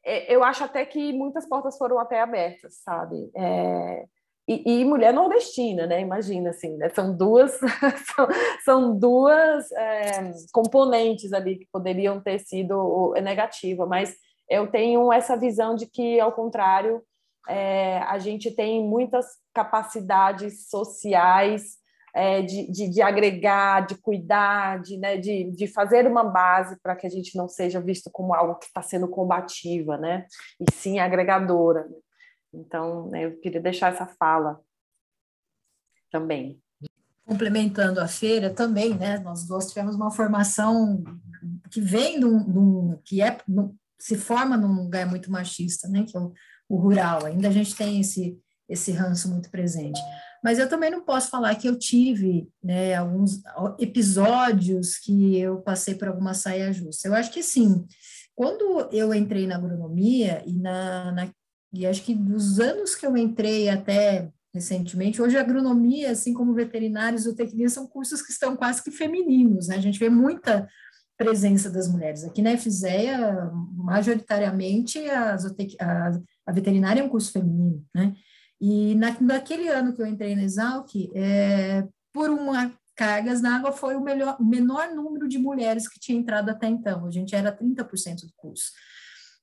S4: É, eu acho até que muitas portas foram até abertas, sabe? É, e, e, mulher nordestina, né? Imagina assim, né? são duas são, são duas é, componentes ali que poderiam ter sido negativa, mas eu tenho essa visão de que, ao contrário, é, a gente tem muitas capacidades sociais é, de, de, de, agregar, de cuidar, de, né, de, de fazer uma base para que a gente não seja visto como algo que está sendo combativa, né? E sim agregadora. Então, né, eu queria deixar essa fala também.
S3: Complementando a feira também, né? Nós dois tivemos uma formação que vem de um, que é se forma num lugar muito machista, né? Que é o o rural. Ainda a gente tem esse, esse ranço muito presente. Mas eu também não posso falar que eu tive né, alguns episódios que eu passei por alguma saia justa. Eu acho que sim. Quando eu entrei na agronomia e na, na e acho que dos anos que eu entrei até recentemente, hoje a agronomia, assim como veterinários ou zootecnia, são cursos que estão quase que femininos, né? A gente vê muita presença das mulheres. Aqui na FZEA, majoritariamente, a, a, a veterinária é um curso feminino, né? E na, naquele ano que eu entrei na Exalc, é, por uma cargas na água foi o, melhor, menor número de mulheres que tinha entrado até então. A gente era 30% do curso.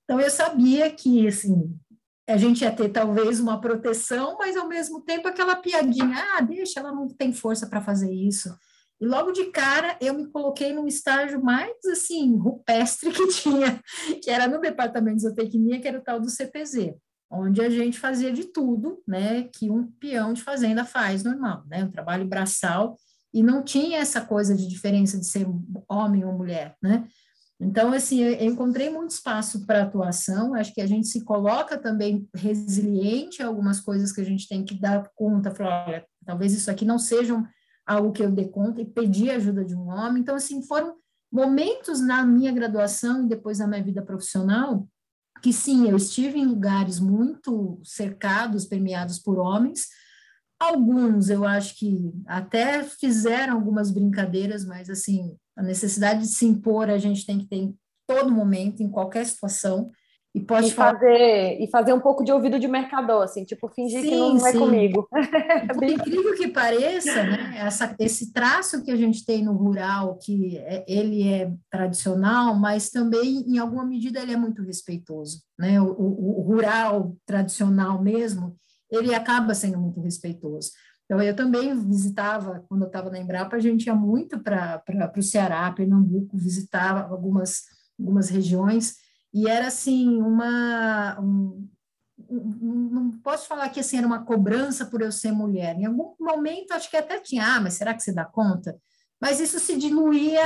S3: Então, eu sabia que, assim, a gente ia ter talvez uma proteção, mas ao mesmo tempo aquela piadinha, ah, deixa, ela não tem força para fazer isso. E logo de cara eu me coloquei num estágio mais assim, rupestre que tinha, que era no departamento de zootecnia, que era o tal do CPZ, onde a gente fazia de tudo, né, que um peão de fazenda faz normal, né, um trabalho braçal, e não tinha essa coisa de diferença de ser homem ou mulher, né? Então, assim, eu encontrei muito espaço para atuação, acho que a gente se coloca também resiliente a algumas coisas que a gente tem que dar conta, falar, olha, talvez isso aqui não sejam algo que eu dei conta e pedi ajuda de um homem. Então, assim, foram momentos na minha graduação e depois na minha vida profissional que, sim, eu estive em lugares muito cercados, permeados por homens. Alguns, eu acho que até fizeram algumas brincadeiras, mas, assim, a necessidade de se impor a gente tem que ter em todo momento, em qualquer situação.
S4: E pode e fazer, e fazer um pouco de ouvido de mercador, assim, tipo, fingir sim, que não, é comigo.
S3: Por incrível que pareça, né, essa, esse traço que a gente tem no rural, que é, ele é tradicional, mas também, em alguma medida, ele é muito respeitoso. Né? O, o, o rural tradicional mesmo, ele acaba sendo muito respeitoso. Então, eu também visitava, quando eu estava na Embrapa, a gente ia muito para o Ceará, Pernambuco, visitava algumas, algumas regiões, e era assim uma um, não posso falar que assim era uma cobrança por eu ser mulher. Em algum momento acho que até tinha, ah, mas será que você dá conta? Mas isso se diluía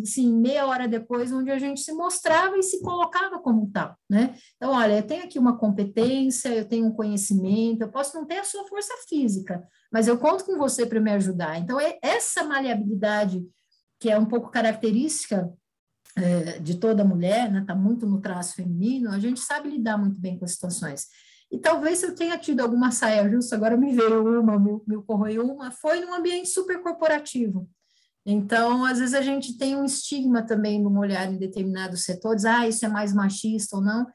S3: assim meia hora depois, onde a gente se mostrava e se colocava como tal, né? Então, olha, eu tenho aqui uma competência, eu tenho um conhecimento, eu posso não ter a sua força física, mas eu conto com você para me ajudar. Então, é essa maleabilidade que é um pouco característica é, de toda mulher, está né, muito no traço feminino, a gente sabe lidar muito bem com as situações. E talvez eu tenha tido alguma saia justa, agora me veio uma, me, me ocorreu uma, foi num ambiente super corporativo. Então, às vezes a gente tem um estigma também no olhar em determinados setores, ah, isso é mais machista ou não.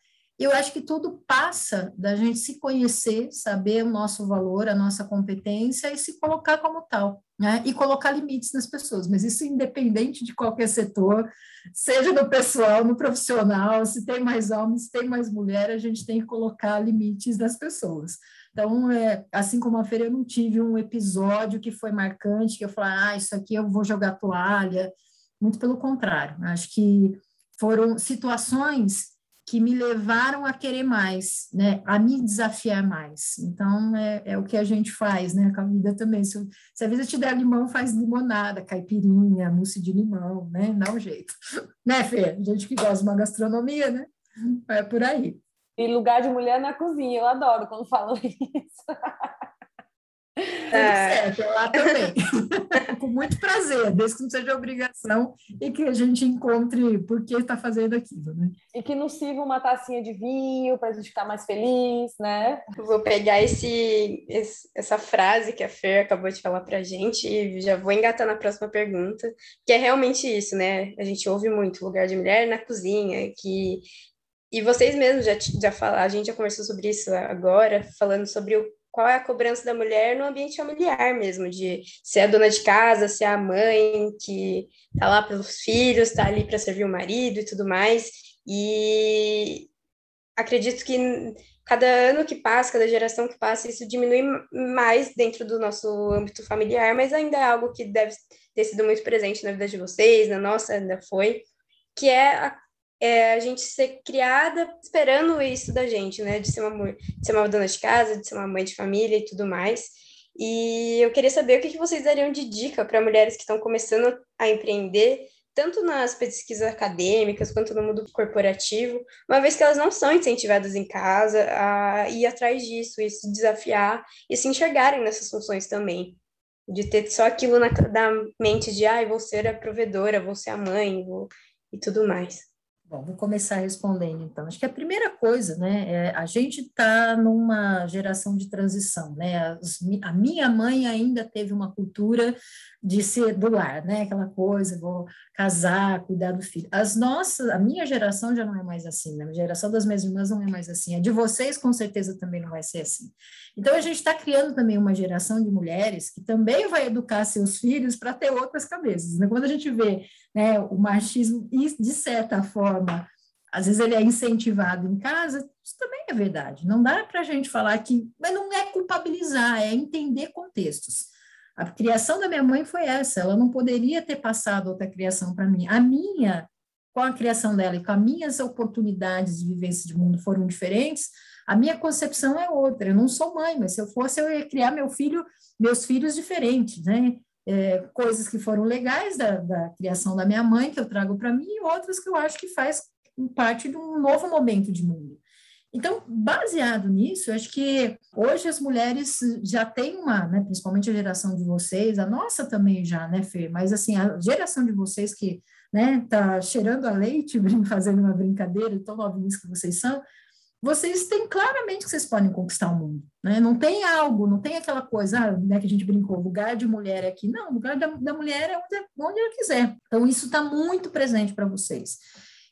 S3: Eu acho que tudo passa da gente se conhecer, saber o nosso valor, a nossa competência e se colocar como tal, né? E colocar limites nas pessoas, mas isso independente de qualquer setor, seja no pessoal, no profissional, se tem mais homens, se tem mais mulher, a gente tem que colocar limites nas pessoas. Então, é, assim como a feira, eu não tive um episódio que foi marcante, que eu falei, ah, isso aqui eu vou jogar toalha. Muito pelo contrário, acho que foram situações que me levaram a querer mais, né, a me desafiar mais. Então, é, é o que a gente faz, né, com a vida também. Se, se a vida te der limão, faz limonada, caipirinha, mousse de limão, né, dá um jeito. Né, Fê? Gente que gosta de uma gastronomia, né, é por aí.
S4: E lugar de mulher na cozinha, eu adoro quando falam isso.
S3: É. Certo, lá também. Com muito prazer, desde que não seja obrigação e que a gente encontre por que está fazendo aquilo, né?
S4: E que nos sirva uma tacinha de vinho para a gente ficar mais feliz, né?
S5: Eu vou pegar esse, esse, essa frase que a Fer acabou de falar para a gente e já vou engatar na próxima pergunta, que é realmente isso, né? A gente ouve muito lugar de mulher na cozinha, que e vocês mesmos já, já falaram, a gente já conversou sobre isso agora, falando sobre o, qual é a cobrança da mulher no ambiente familiar mesmo, de ser a dona de casa, ser a mãe que tá lá pelos filhos, tá ali para servir o marido e tudo mais. E acredito que cada ano que passa, cada geração que passa, isso diminui mais dentro do nosso âmbito familiar, mas ainda é algo que deve ter sido muito presente na vida de vocês, na nossa ainda foi, que é a é a gente ser criada esperando isso da gente, né? De ser uma, de ser uma dona de casa, de ser uma mãe de família e tudo mais. E eu queria saber o que, vocês dariam de dica para mulheres que estão começando a empreender, tanto nas pesquisas acadêmicas quanto no mundo corporativo, uma vez que elas não são incentivadas em casa a ir atrás disso e se desafiar e se enxergarem nessas funções também. De ter só aquilo na, na mente de, ah, vou ser a provedora, vou ser a mãe, vou... e tudo mais.
S3: Bom, vou começar respondendo então. Acho que a primeira coisa, né, é a gente está numa geração de transição, né? As, a minha mãe ainda teve uma cultura de ser do lar, né? Aquela coisa, vou casar, cuidar do filho. As nossas, a minha geração já não é mais assim, né? A geração das minhas irmãs não é mais assim. A de vocês, com certeza, também não vai ser assim. Então, a gente está criando também uma geração de mulheres que também vai educar seus filhos para ter outras cabeças. Né? Quando a gente vê né, o machismo, de certa forma, às vezes ele é incentivado em casa, isso também é verdade. Não dá para a gente falar que, mas não é culpabilizar, é entender contextos. A criação da minha mãe foi essa, ela não poderia ter passado outra criação para mim. A minha, com a criação dela e com as minhas oportunidades de vivência de mundo foram diferentes, a minha concepção é outra. Eu não sou mãe, mas se eu fosse, eu ia criar meu filho, meus filhos diferentes, né? É, coisas que foram legais da, da, criação da minha mãe, que eu trago para mim, e outras que eu acho que faz parte de um novo momento de mundo. Então, baseado nisso, acho que hoje as mulheres já têm uma, né, principalmente a geração de vocês, a nossa também já, né, Fê? Mas, assim, a geração de vocês que, né, tá cheirando a leite, fazendo uma brincadeira, tão novinhos que vocês são, vocês têm claramente que vocês podem conquistar o mundo, né? Não tem algo, não tem aquela coisa, ah, né, que a gente brincou, lugar de mulher é aqui. Não, lugar da, da mulher é onde, onde ela quiser. Então, isso está muito presente para vocês.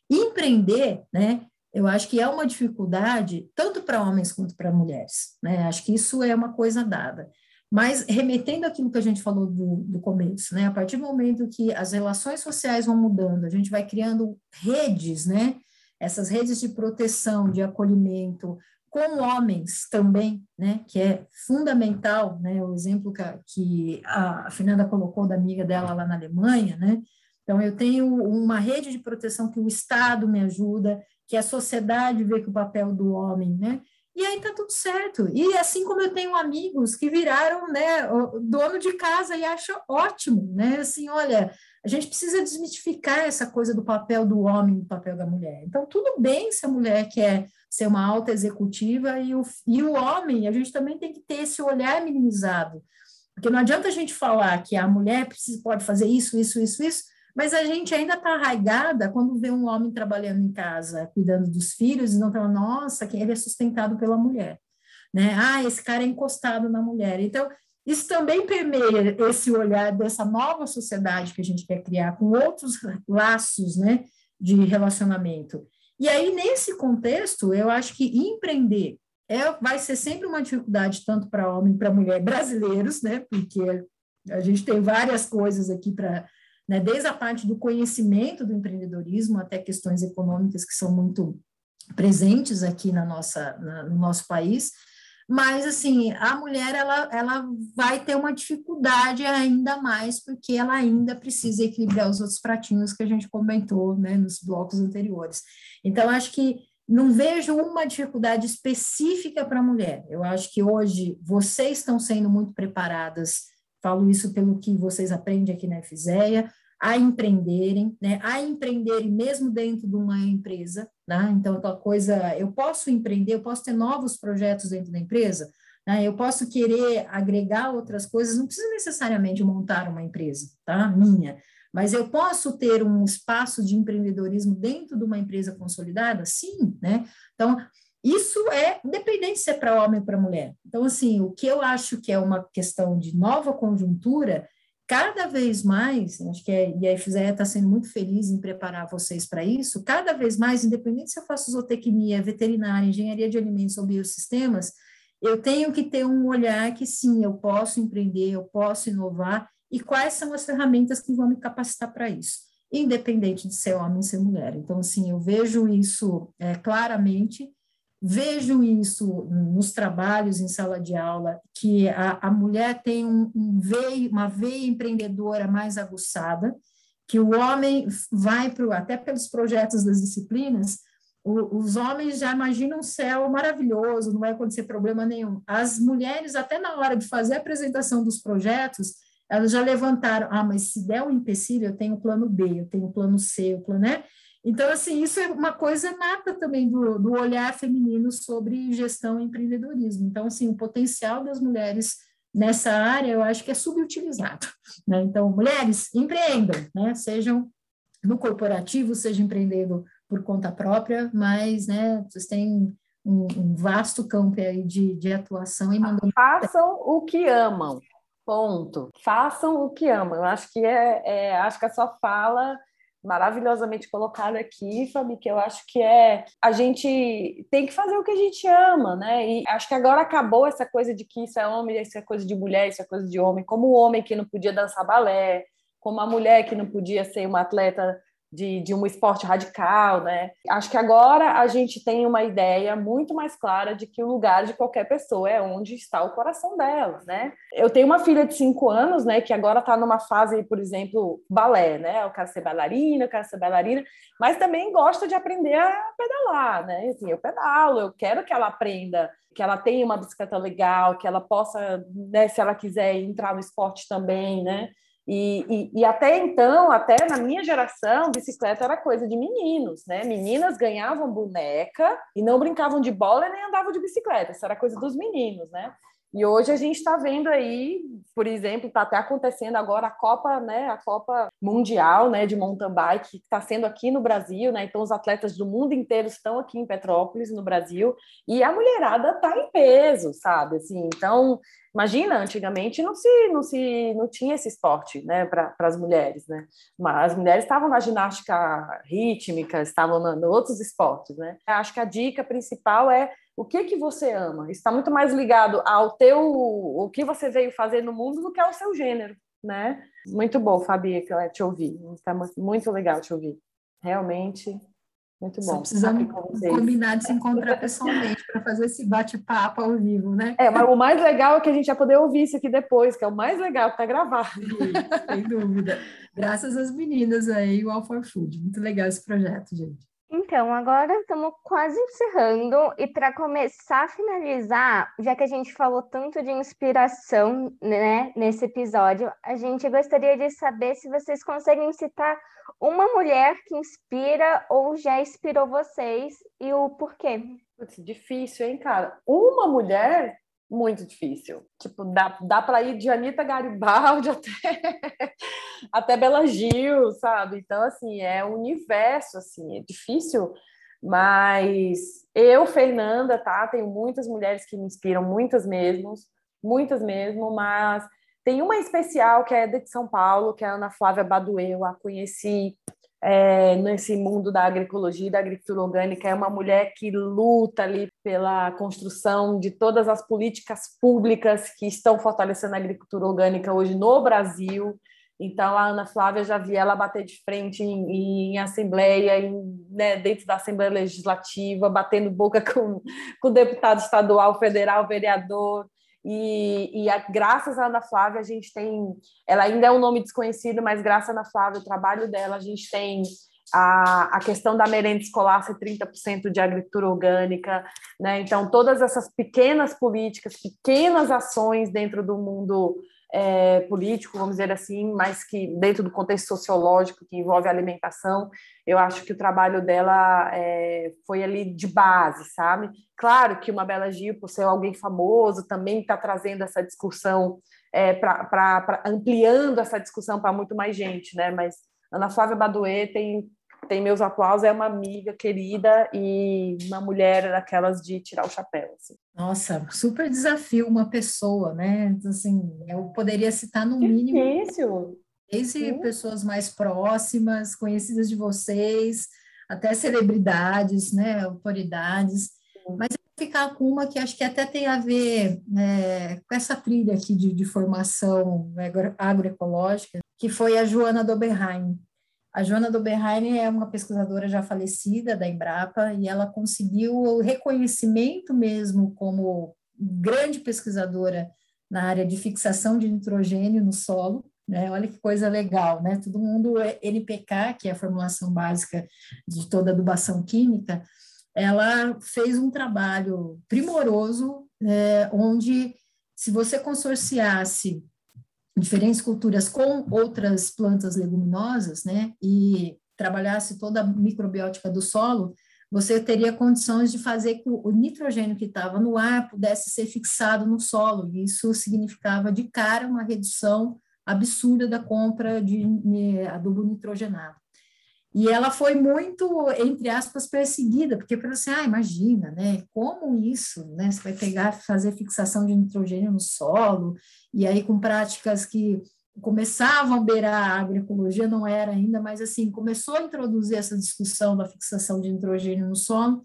S3: Empreender, né? Eu acho que é uma dificuldade tanto para homens quanto para mulheres, né? Acho que isso é uma coisa dada. Mas remetendo aquilo que a gente falou do, do começo, né? A partir do momento que as relações sociais vão mudando, a gente vai criando redes, né? Essas redes de proteção, de acolhimento, com homens também, né, que é fundamental, né, o exemplo que a Fernanda colocou da amiga dela lá na Alemanha, né, então eu tenho uma rede de proteção que o Estado me ajuda, que a sociedade vê que o papel do homem, né, e aí tá tudo certo. E assim como eu tenho amigos que viraram, né, dono de casa e acham ótimo, né, assim, olha, a gente precisa desmistificar essa coisa do papel do homem e do papel da mulher. Então, tudo bem se a mulher quer ser uma alta executiva e o, e o homem, a gente também tem que ter esse olhar minimizado. Porque não adianta a gente falar que a mulher precisa, pode fazer isso, isso, isso, isso, mas a gente ainda está arraigada quando vê um homem trabalhando em casa, cuidando dos filhos, e não fala, nossa, que ele é sustentado pela mulher. Né? Ah, esse cara é encostado na mulher. Então, isso também permeia esse olhar dessa nova sociedade que a gente quer criar, com outros laços né, de relacionamento. E aí, nesse contexto, eu acho que empreender é, vai ser sempre uma dificuldade, tanto para homem para mulher brasileiros, né? Porque a gente tem várias coisas aqui para. Né, desde a parte do conhecimento do empreendedorismo até questões econômicas que são muito presentes aqui na nossa, na, no nosso país, mas assim a mulher ela, ela vai ter uma dificuldade ainda mais porque ela ainda precisa equilibrar os outros pratinhos que a gente comentou né, nos blocos anteriores. Então acho que não vejo uma dificuldade específica para a mulher. Eu acho que hoje vocês estão sendo muito preparadas, falo isso pelo que vocês aprendem aqui na FZEA, a empreenderem, né, a empreenderem mesmo dentro de uma empresa, né? Então, aquela coisa, eu posso empreender, eu posso ter novos projetos dentro da empresa, né? Eu posso querer agregar outras coisas, não precisa necessariamente montar uma empresa, tá? Minha, mas eu posso ter um espaço de empreendedorismo dentro de uma empresa consolidada? Sim, né? Então, isso é independente se é para homem ou para mulher. Então, assim, o que eu acho que é uma questão de nova conjuntura, cada vez mais, acho que é, e a FZE está sendo muito feliz em preparar vocês para isso, cada vez mais, independente se eu faço zootecnia, veterinária, engenharia de alimentos ou biosistemas, eu tenho que ter um olhar que sim, eu posso empreender, eu posso inovar, e quais são as ferramentas que vão me capacitar para isso, independente de ser homem ou ser mulher. Então, assim, eu vejo isso é, claramente, vejo isso nos trabalhos em sala de aula, que a, a mulher tem um, um veio, uma veia empreendedora mais aguçada, que o homem vai para, até pelos projetos das disciplinas, os homens já imaginam um céu maravilhoso, não vai acontecer problema nenhum. As mulheres, até na hora de fazer a apresentação dos projetos, elas já levantaram, ah, mas se der um empecilho, eu tenho o plano B, eu tenho o plano C, o plano, né? Então, assim, isso é uma coisa nata também do, do olhar feminino sobre gestão e empreendedorismo. Então, assim, o potencial das mulheres nessa área, eu acho que é subutilizado, né? Então, mulheres, empreendam, né? Sejam no corporativo, seja empreendendo por conta própria, mas, né, vocês têm um, um vasto campo aí de, de atuação e mandam...
S4: Façam o que amam, Ponto. Façam o que amam. Eu acho que é, é, acho que a sua fala maravilhosamente colocada aqui, Fabi, que eu acho que é a gente tem que fazer o que a gente ama, né? E acho que agora acabou essa coisa de que isso é homem, isso é coisa de mulher, isso é coisa de homem, como o homem que não podia dançar balé, como a mulher que não podia ser uma atleta de, de um esporte radical, né? Acho que agora a gente tem uma ideia muito mais clara de que o lugar de qualquer pessoa é onde está o coração dela, né? Eu tenho uma filha de cinco anos, né, que agora está numa fase, por exemplo, balé, né? Eu quero ser bailarina, eu quero ser bailarina, mas também gosta de aprender a pedalar, né? Assim, eu pedalo, eu quero que ela aprenda, que ela tenha uma bicicleta legal, que ela possa, né, se ela quiser entrar no esporte também, né? E, e, e, até então, até na minha geração, bicicleta era coisa de meninos, né? Meninas ganhavam boneca e não brincavam de bola nem andavam de bicicleta. Isso era coisa dos meninos, né? E hoje a gente está vendo aí, por exemplo, está até acontecendo agora a Copa, né, a Copa Mundial, né, de mountain bike, que está sendo aqui no Brasil, né? Então os atletas do mundo inteiro estão aqui em Petrópolis, no Brasil, e a mulherada está em peso, sabe? Assim, então imagina, antigamente não se, não se, não tinha esse esporte, né, para as mulheres, né? Mas as mulheres estavam na ginástica rítmica, estavam em outros esportes, né? Acho que a dica principal é o que que você ama? Está muito mais ligado ao teu, o que você veio fazer no mundo do que ao seu gênero, né? Muito bom, Fabi, te ouvir. Está muito legal te ouvir. Realmente, muito bom. Só
S3: precisamos combinar de se encontrar pessoalmente para fazer esse bate-papo ao vivo, né?
S4: É, mas o mais legal é que a gente vai poder ouvir isso aqui depois, que é o mais legal que está gravado.
S3: sem dúvida. Graças às meninas aí, o All for Food. Muito legal esse projeto, gente.
S6: Então, agora estamos quase encerrando, e para começar a finalizar, já que a gente falou tanto de inspiração né, nesse episódio, a gente gostaria de saber se vocês conseguem citar uma mulher que inspira ou já inspirou vocês e o porquê.
S4: Putz, difícil, hein, cara? Uma mulher muito difícil. Tipo, dá, dá para ir de Anitta Garibaldi até, até Bela Gil, sabe? Então, assim, é um universo, assim, é difícil, mas eu, Fernanda, tá? Tenho muitas mulheres que me inspiram, muitas mesmo, muitas mesmo, mas tem uma especial que é de São Paulo, que é a Ana Flávia Baduel, a conheci é, nesse mundo da agroecologia e da agricultura orgânica, é uma mulher que luta ali pela construção de todas as políticas públicas que estão fortalecendo a agricultura orgânica hoje no Brasil. Então, a Ana Flávia já vi ela bater de frente em, em assembleia, em, né, dentro da Assembleia Legislativa, batendo boca com, com deputado estadual, federal, vereador. E, e a, graças à Ana Flávia, a gente tem. Ela ainda é um nome desconhecido, mas graças à Ana Flávia, o trabalho dela, a gente tem a, a questão da merenda escolar ser 30% de agricultura orgânica. Né? Então, todas essas pequenas políticas, pequenas ações dentro do mundo é, político, vamos dizer assim, mas que dentro do contexto sociológico que envolve alimentação, eu acho que o trabalho dela é, foi ali de base, sabe? Claro que uma Bela Gil, por ser alguém famoso, também está trazendo essa discussão, é, para ampliando essa discussão para muito mais gente, né? Mas Ana Flávia Baduê tem tem meus aplausos, é uma amiga querida e uma mulher daquelas de tirar o chapéu. Assim.
S3: Nossa, super desafio uma pessoa, né? Assim, eu poderia citar no mínimo.
S4: Difícil.
S3: Desde Sim. pessoas mais próximas, conhecidas de vocês, até celebridades, né? Autoridades. Sim. Mas eu vou ficar com uma que acho que até tem a ver é, com essa trilha aqui de, de formação agroecológica, que foi a Joana Doberheim. A Joana Doberheim é uma pesquisadora já falecida da Embrapa e ela conseguiu o reconhecimento mesmo como grande pesquisadora na área de fixação de nitrogênio no solo. Né? Olha que coisa legal, né? Todo mundo, é NPK, que é a formulação básica de toda adubação química, ela fez um trabalho primoroso, é, onde se você consorciasse diferentes culturas com outras plantas leguminosas, né, e trabalhasse toda a microbiótica do solo, você teria condições de fazer que o nitrogênio que estava no ar pudesse ser fixado no solo, e isso significava de cara uma redução absurda da compra de adubo nitrogenado. E ela foi muito, entre aspas, perseguida, porque para assim, ah, imagina, né? Como isso, né? Você vai pegar, fazer fixação de nitrogênio no solo, e aí com práticas que começavam a beirar a agroecologia, não era ainda, mas assim, começou a introduzir essa discussão da fixação de nitrogênio no solo,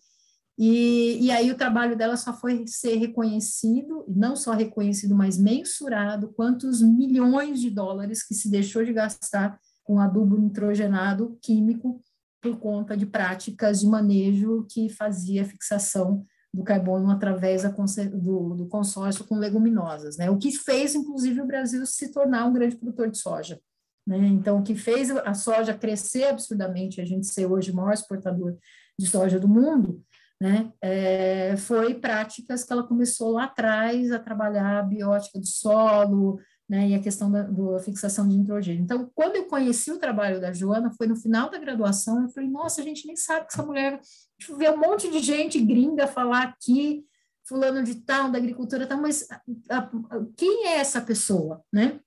S3: e, e aí o trabalho dela só foi ser reconhecido, não só reconhecido, mas mensurado, quantos milhões de dólares que se deixou de gastar com adubo nitrogenado químico por conta de práticas de manejo que fazia fixação do carbono através do, consórcio com leguminosas, né? O que fez, inclusive, o Brasil se tornar um grande produtor de soja. Né? Então, o que fez a soja crescer absurdamente, a gente ser hoje o maior exportador de soja do mundo, né? É, foi práticas que ela começou lá atrás a trabalhar a biótica do solo, né, e a questão da, da, fixação de nitrogênio. Então, quando eu conheci o trabalho da Joana, foi no final da graduação, eu falei, nossa, a gente nem sabe que essa mulher, a gente vê um monte de gente gringa falar aqui, fulano de tal, da agricultura tal, mas a, a, quem é essa pessoa, né?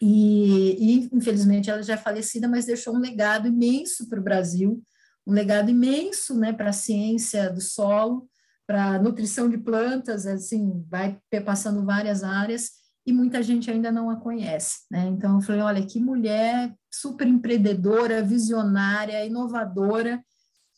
S3: E, e, infelizmente, ela já é falecida, mas deixou um legado imenso para o Brasil, um legado imenso, né, para a ciência do solo, para a nutrição de plantas, assim, vai passando várias áreas, e muita gente ainda não a conhece, né? Então eu falei, olha, que mulher super empreendedora, visionária, inovadora,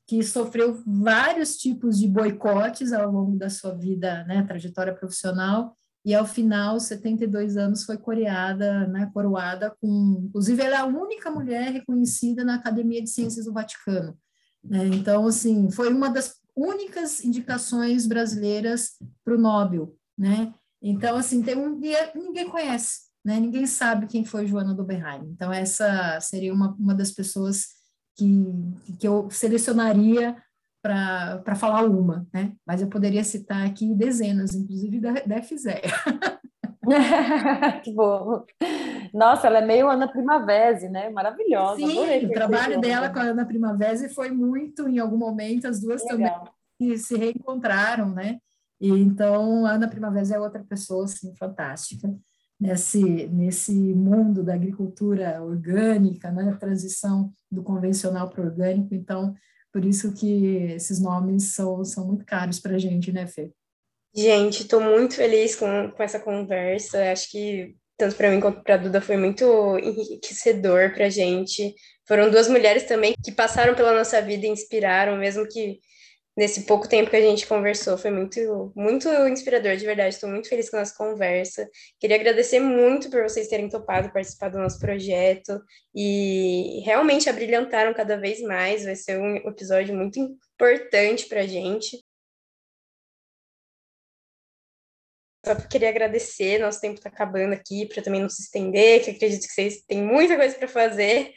S3: que sofreu vários tipos de boicotes ao longo da sua vida, né, trajetória profissional, e ao final, 72 anos, foi coroada, né, coroada com, inclusive ela é a única mulher reconhecida na Academia de Ciências do Vaticano. Né? Então, assim, foi uma das únicas indicações brasileiras para o Nobel, né? Então, assim, tem um dia ninguém conhece, né? Ninguém sabe quem foi Joana Doberheim. Então, essa seria uma, uma das pessoas que, que eu selecionaria para falar uma, né? Mas eu poderia citar aqui dezenas, inclusive da, da FZEA.
S4: que bom. Nossa, ela é meio Ana Primavera, né? Maravilhosa.
S3: Sim, o trabalho dela com a Ana Primavera foi muito, em algum momento, as duas Legal. também se reencontraram, né? E, então, Ana Primavera é outra pessoa assim, fantástica nesse, nesse mundo da agricultura orgânica, né? transição do convencional para o orgânico. Então, por isso que esses nomes são, são muito caros para a gente, né, Fê?
S5: Gente, estou muito feliz com, com essa conversa. Acho que
S7: tanto para mim quanto para Duda, foi muito enriquecedor para a gente. Foram duas mulheres também que passaram pela nossa vida e inspiraram, mesmo que nesse pouco tempo que a gente conversou. Foi muito, muito inspirador, de verdade. Estou muito feliz com a nossa conversa. Queria agradecer muito por vocês terem topado participar do nosso projeto e realmente abrilhantaram cada vez mais. Vai ser um episódio muito importante para a gente. Só queria agradecer, nosso tempo está acabando aqui, para também não se estender, que acredito que vocês têm muita coisa para fazer.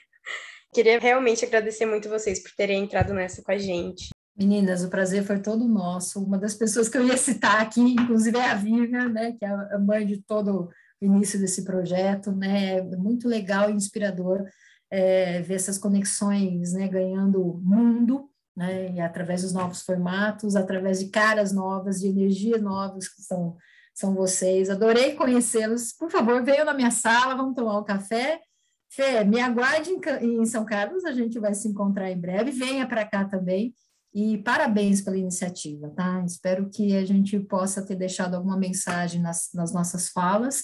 S7: Queria realmente agradecer muito vocês por terem entrado nessa com a gente.
S3: Meninas, o prazer foi todo nosso. Uma das pessoas que eu ia citar aqui, inclusive, é a Vivian, né, que é a mãe de todo o início desse projeto. Né, é muito legal e inspirador é, ver essas conexões né, ganhando mundo, né, e através dos novos formatos, através de caras novas, de energias novas que são, são vocês. Adorei conhecê-los. Por favor, venham na minha sala, vamos tomar um café. Fê, me aguarde em, em São Carlos, a gente vai se encontrar em breve. Venha para cá também e parabéns pela iniciativa, tá? Espero que a gente possa ter deixado alguma mensagem nas, nas nossas falas.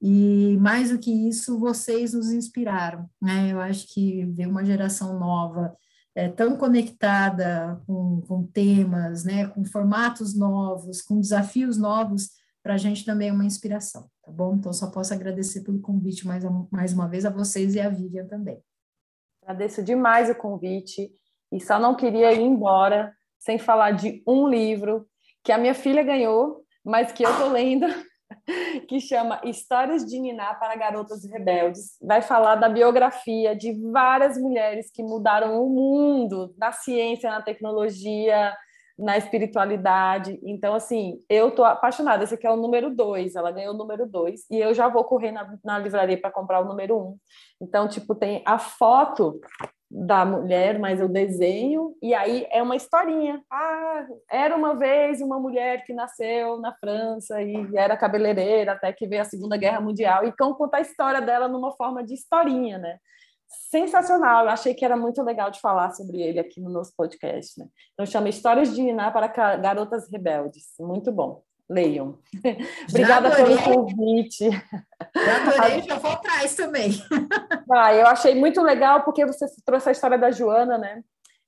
S3: E mais do que isso, vocês nos inspiraram, né? Eu acho que ver uma geração nova é, tão conectada com, com temas, né? Com formatos novos, com desafios novos, para a gente também é uma inspiração, tá bom? Então, só posso agradecer pelo convite mais, mais uma vez a vocês e a Vivian também.
S4: Agradeço demais o convite e só não queria ir embora sem falar de um livro que a minha filha ganhou, mas que eu estou lendo, que chama Histórias de Niná para Garotas Rebeldes. Vai falar da biografia de várias mulheres que mudaram o mundo na ciência, na tecnologia, na espiritualidade. Então, assim, eu tô apaixonada. Esse aqui é o número dois. Ela ganhou o número dois. E eu já vou correr na, na livraria para comprar o número um. Então, tipo, tem a foto da mulher, mas eu desenho, e aí é uma historinha. Ah, era uma vez uma mulher que nasceu na França e era cabeleireira até que veio a Segunda Guerra Mundial, e como contar a história dela numa forma de historinha, né? Sensacional, eu achei que era muito legal de falar sobre ele aqui no nosso podcast, né? Então chama Histórias de Niná para Garotas Rebeldes, muito bom leiam. Obrigada pelo convite.
S3: Já adorei, já vou atrás também.
S4: Ah, eu achei muito legal porque você trouxe a história da Joana, né?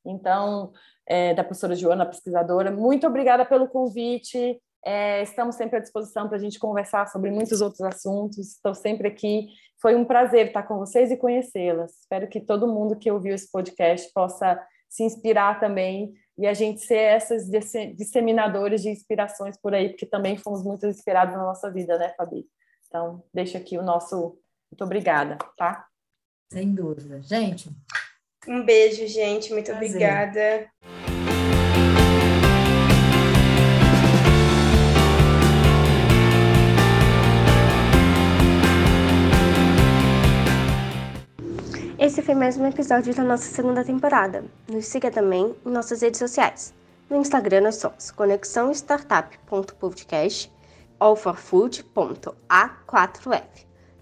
S4: Então, é, da professora Joana, pesquisadora. Muito obrigada pelo convite. É, estamos sempre à disposição para a gente conversar sobre muitos outros assuntos. Estou sempre aqui. Foi um prazer estar com vocês e conhecê-las. Espero que todo mundo que ouviu esse podcast possa se inspirar também e a gente ser essas disseminadores de inspirações por aí, porque também fomos muito inspirados na nossa vida, né, Fabi? Então, deixa aqui o nosso muito obrigada, tá?
S3: Sem dúvida. Gente.
S7: Um beijo, gente. Muito prazer. obrigada.
S2: Esse foi mais um episódio da nossa segunda temporada. Nos siga também em nossas redes sociais. No Instagram nós somos conexãostartup.podcast, allforfood.a4f.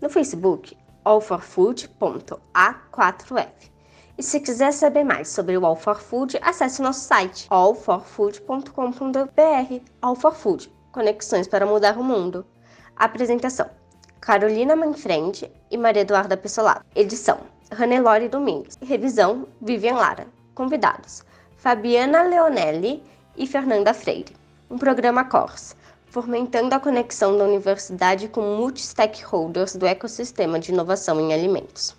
S2: No Facebook, allforfood.a4f. E se quiser saber mais sobre o All for Food, acesse o nosso site allforfood.com.br. All for Food, conexões para mudar o mundo. Apresentação: Carolina Manfredi e Maria Eduarda Pessolato. Edição: Ranelore Domingues. Revisão: Vivian Lara. Convidados: Fabiana Leonelli e Fernanda Freire. Um programa CORS, fomentando a conexão da universidade com multi-stakeholders do ecossistema de inovação em alimentos.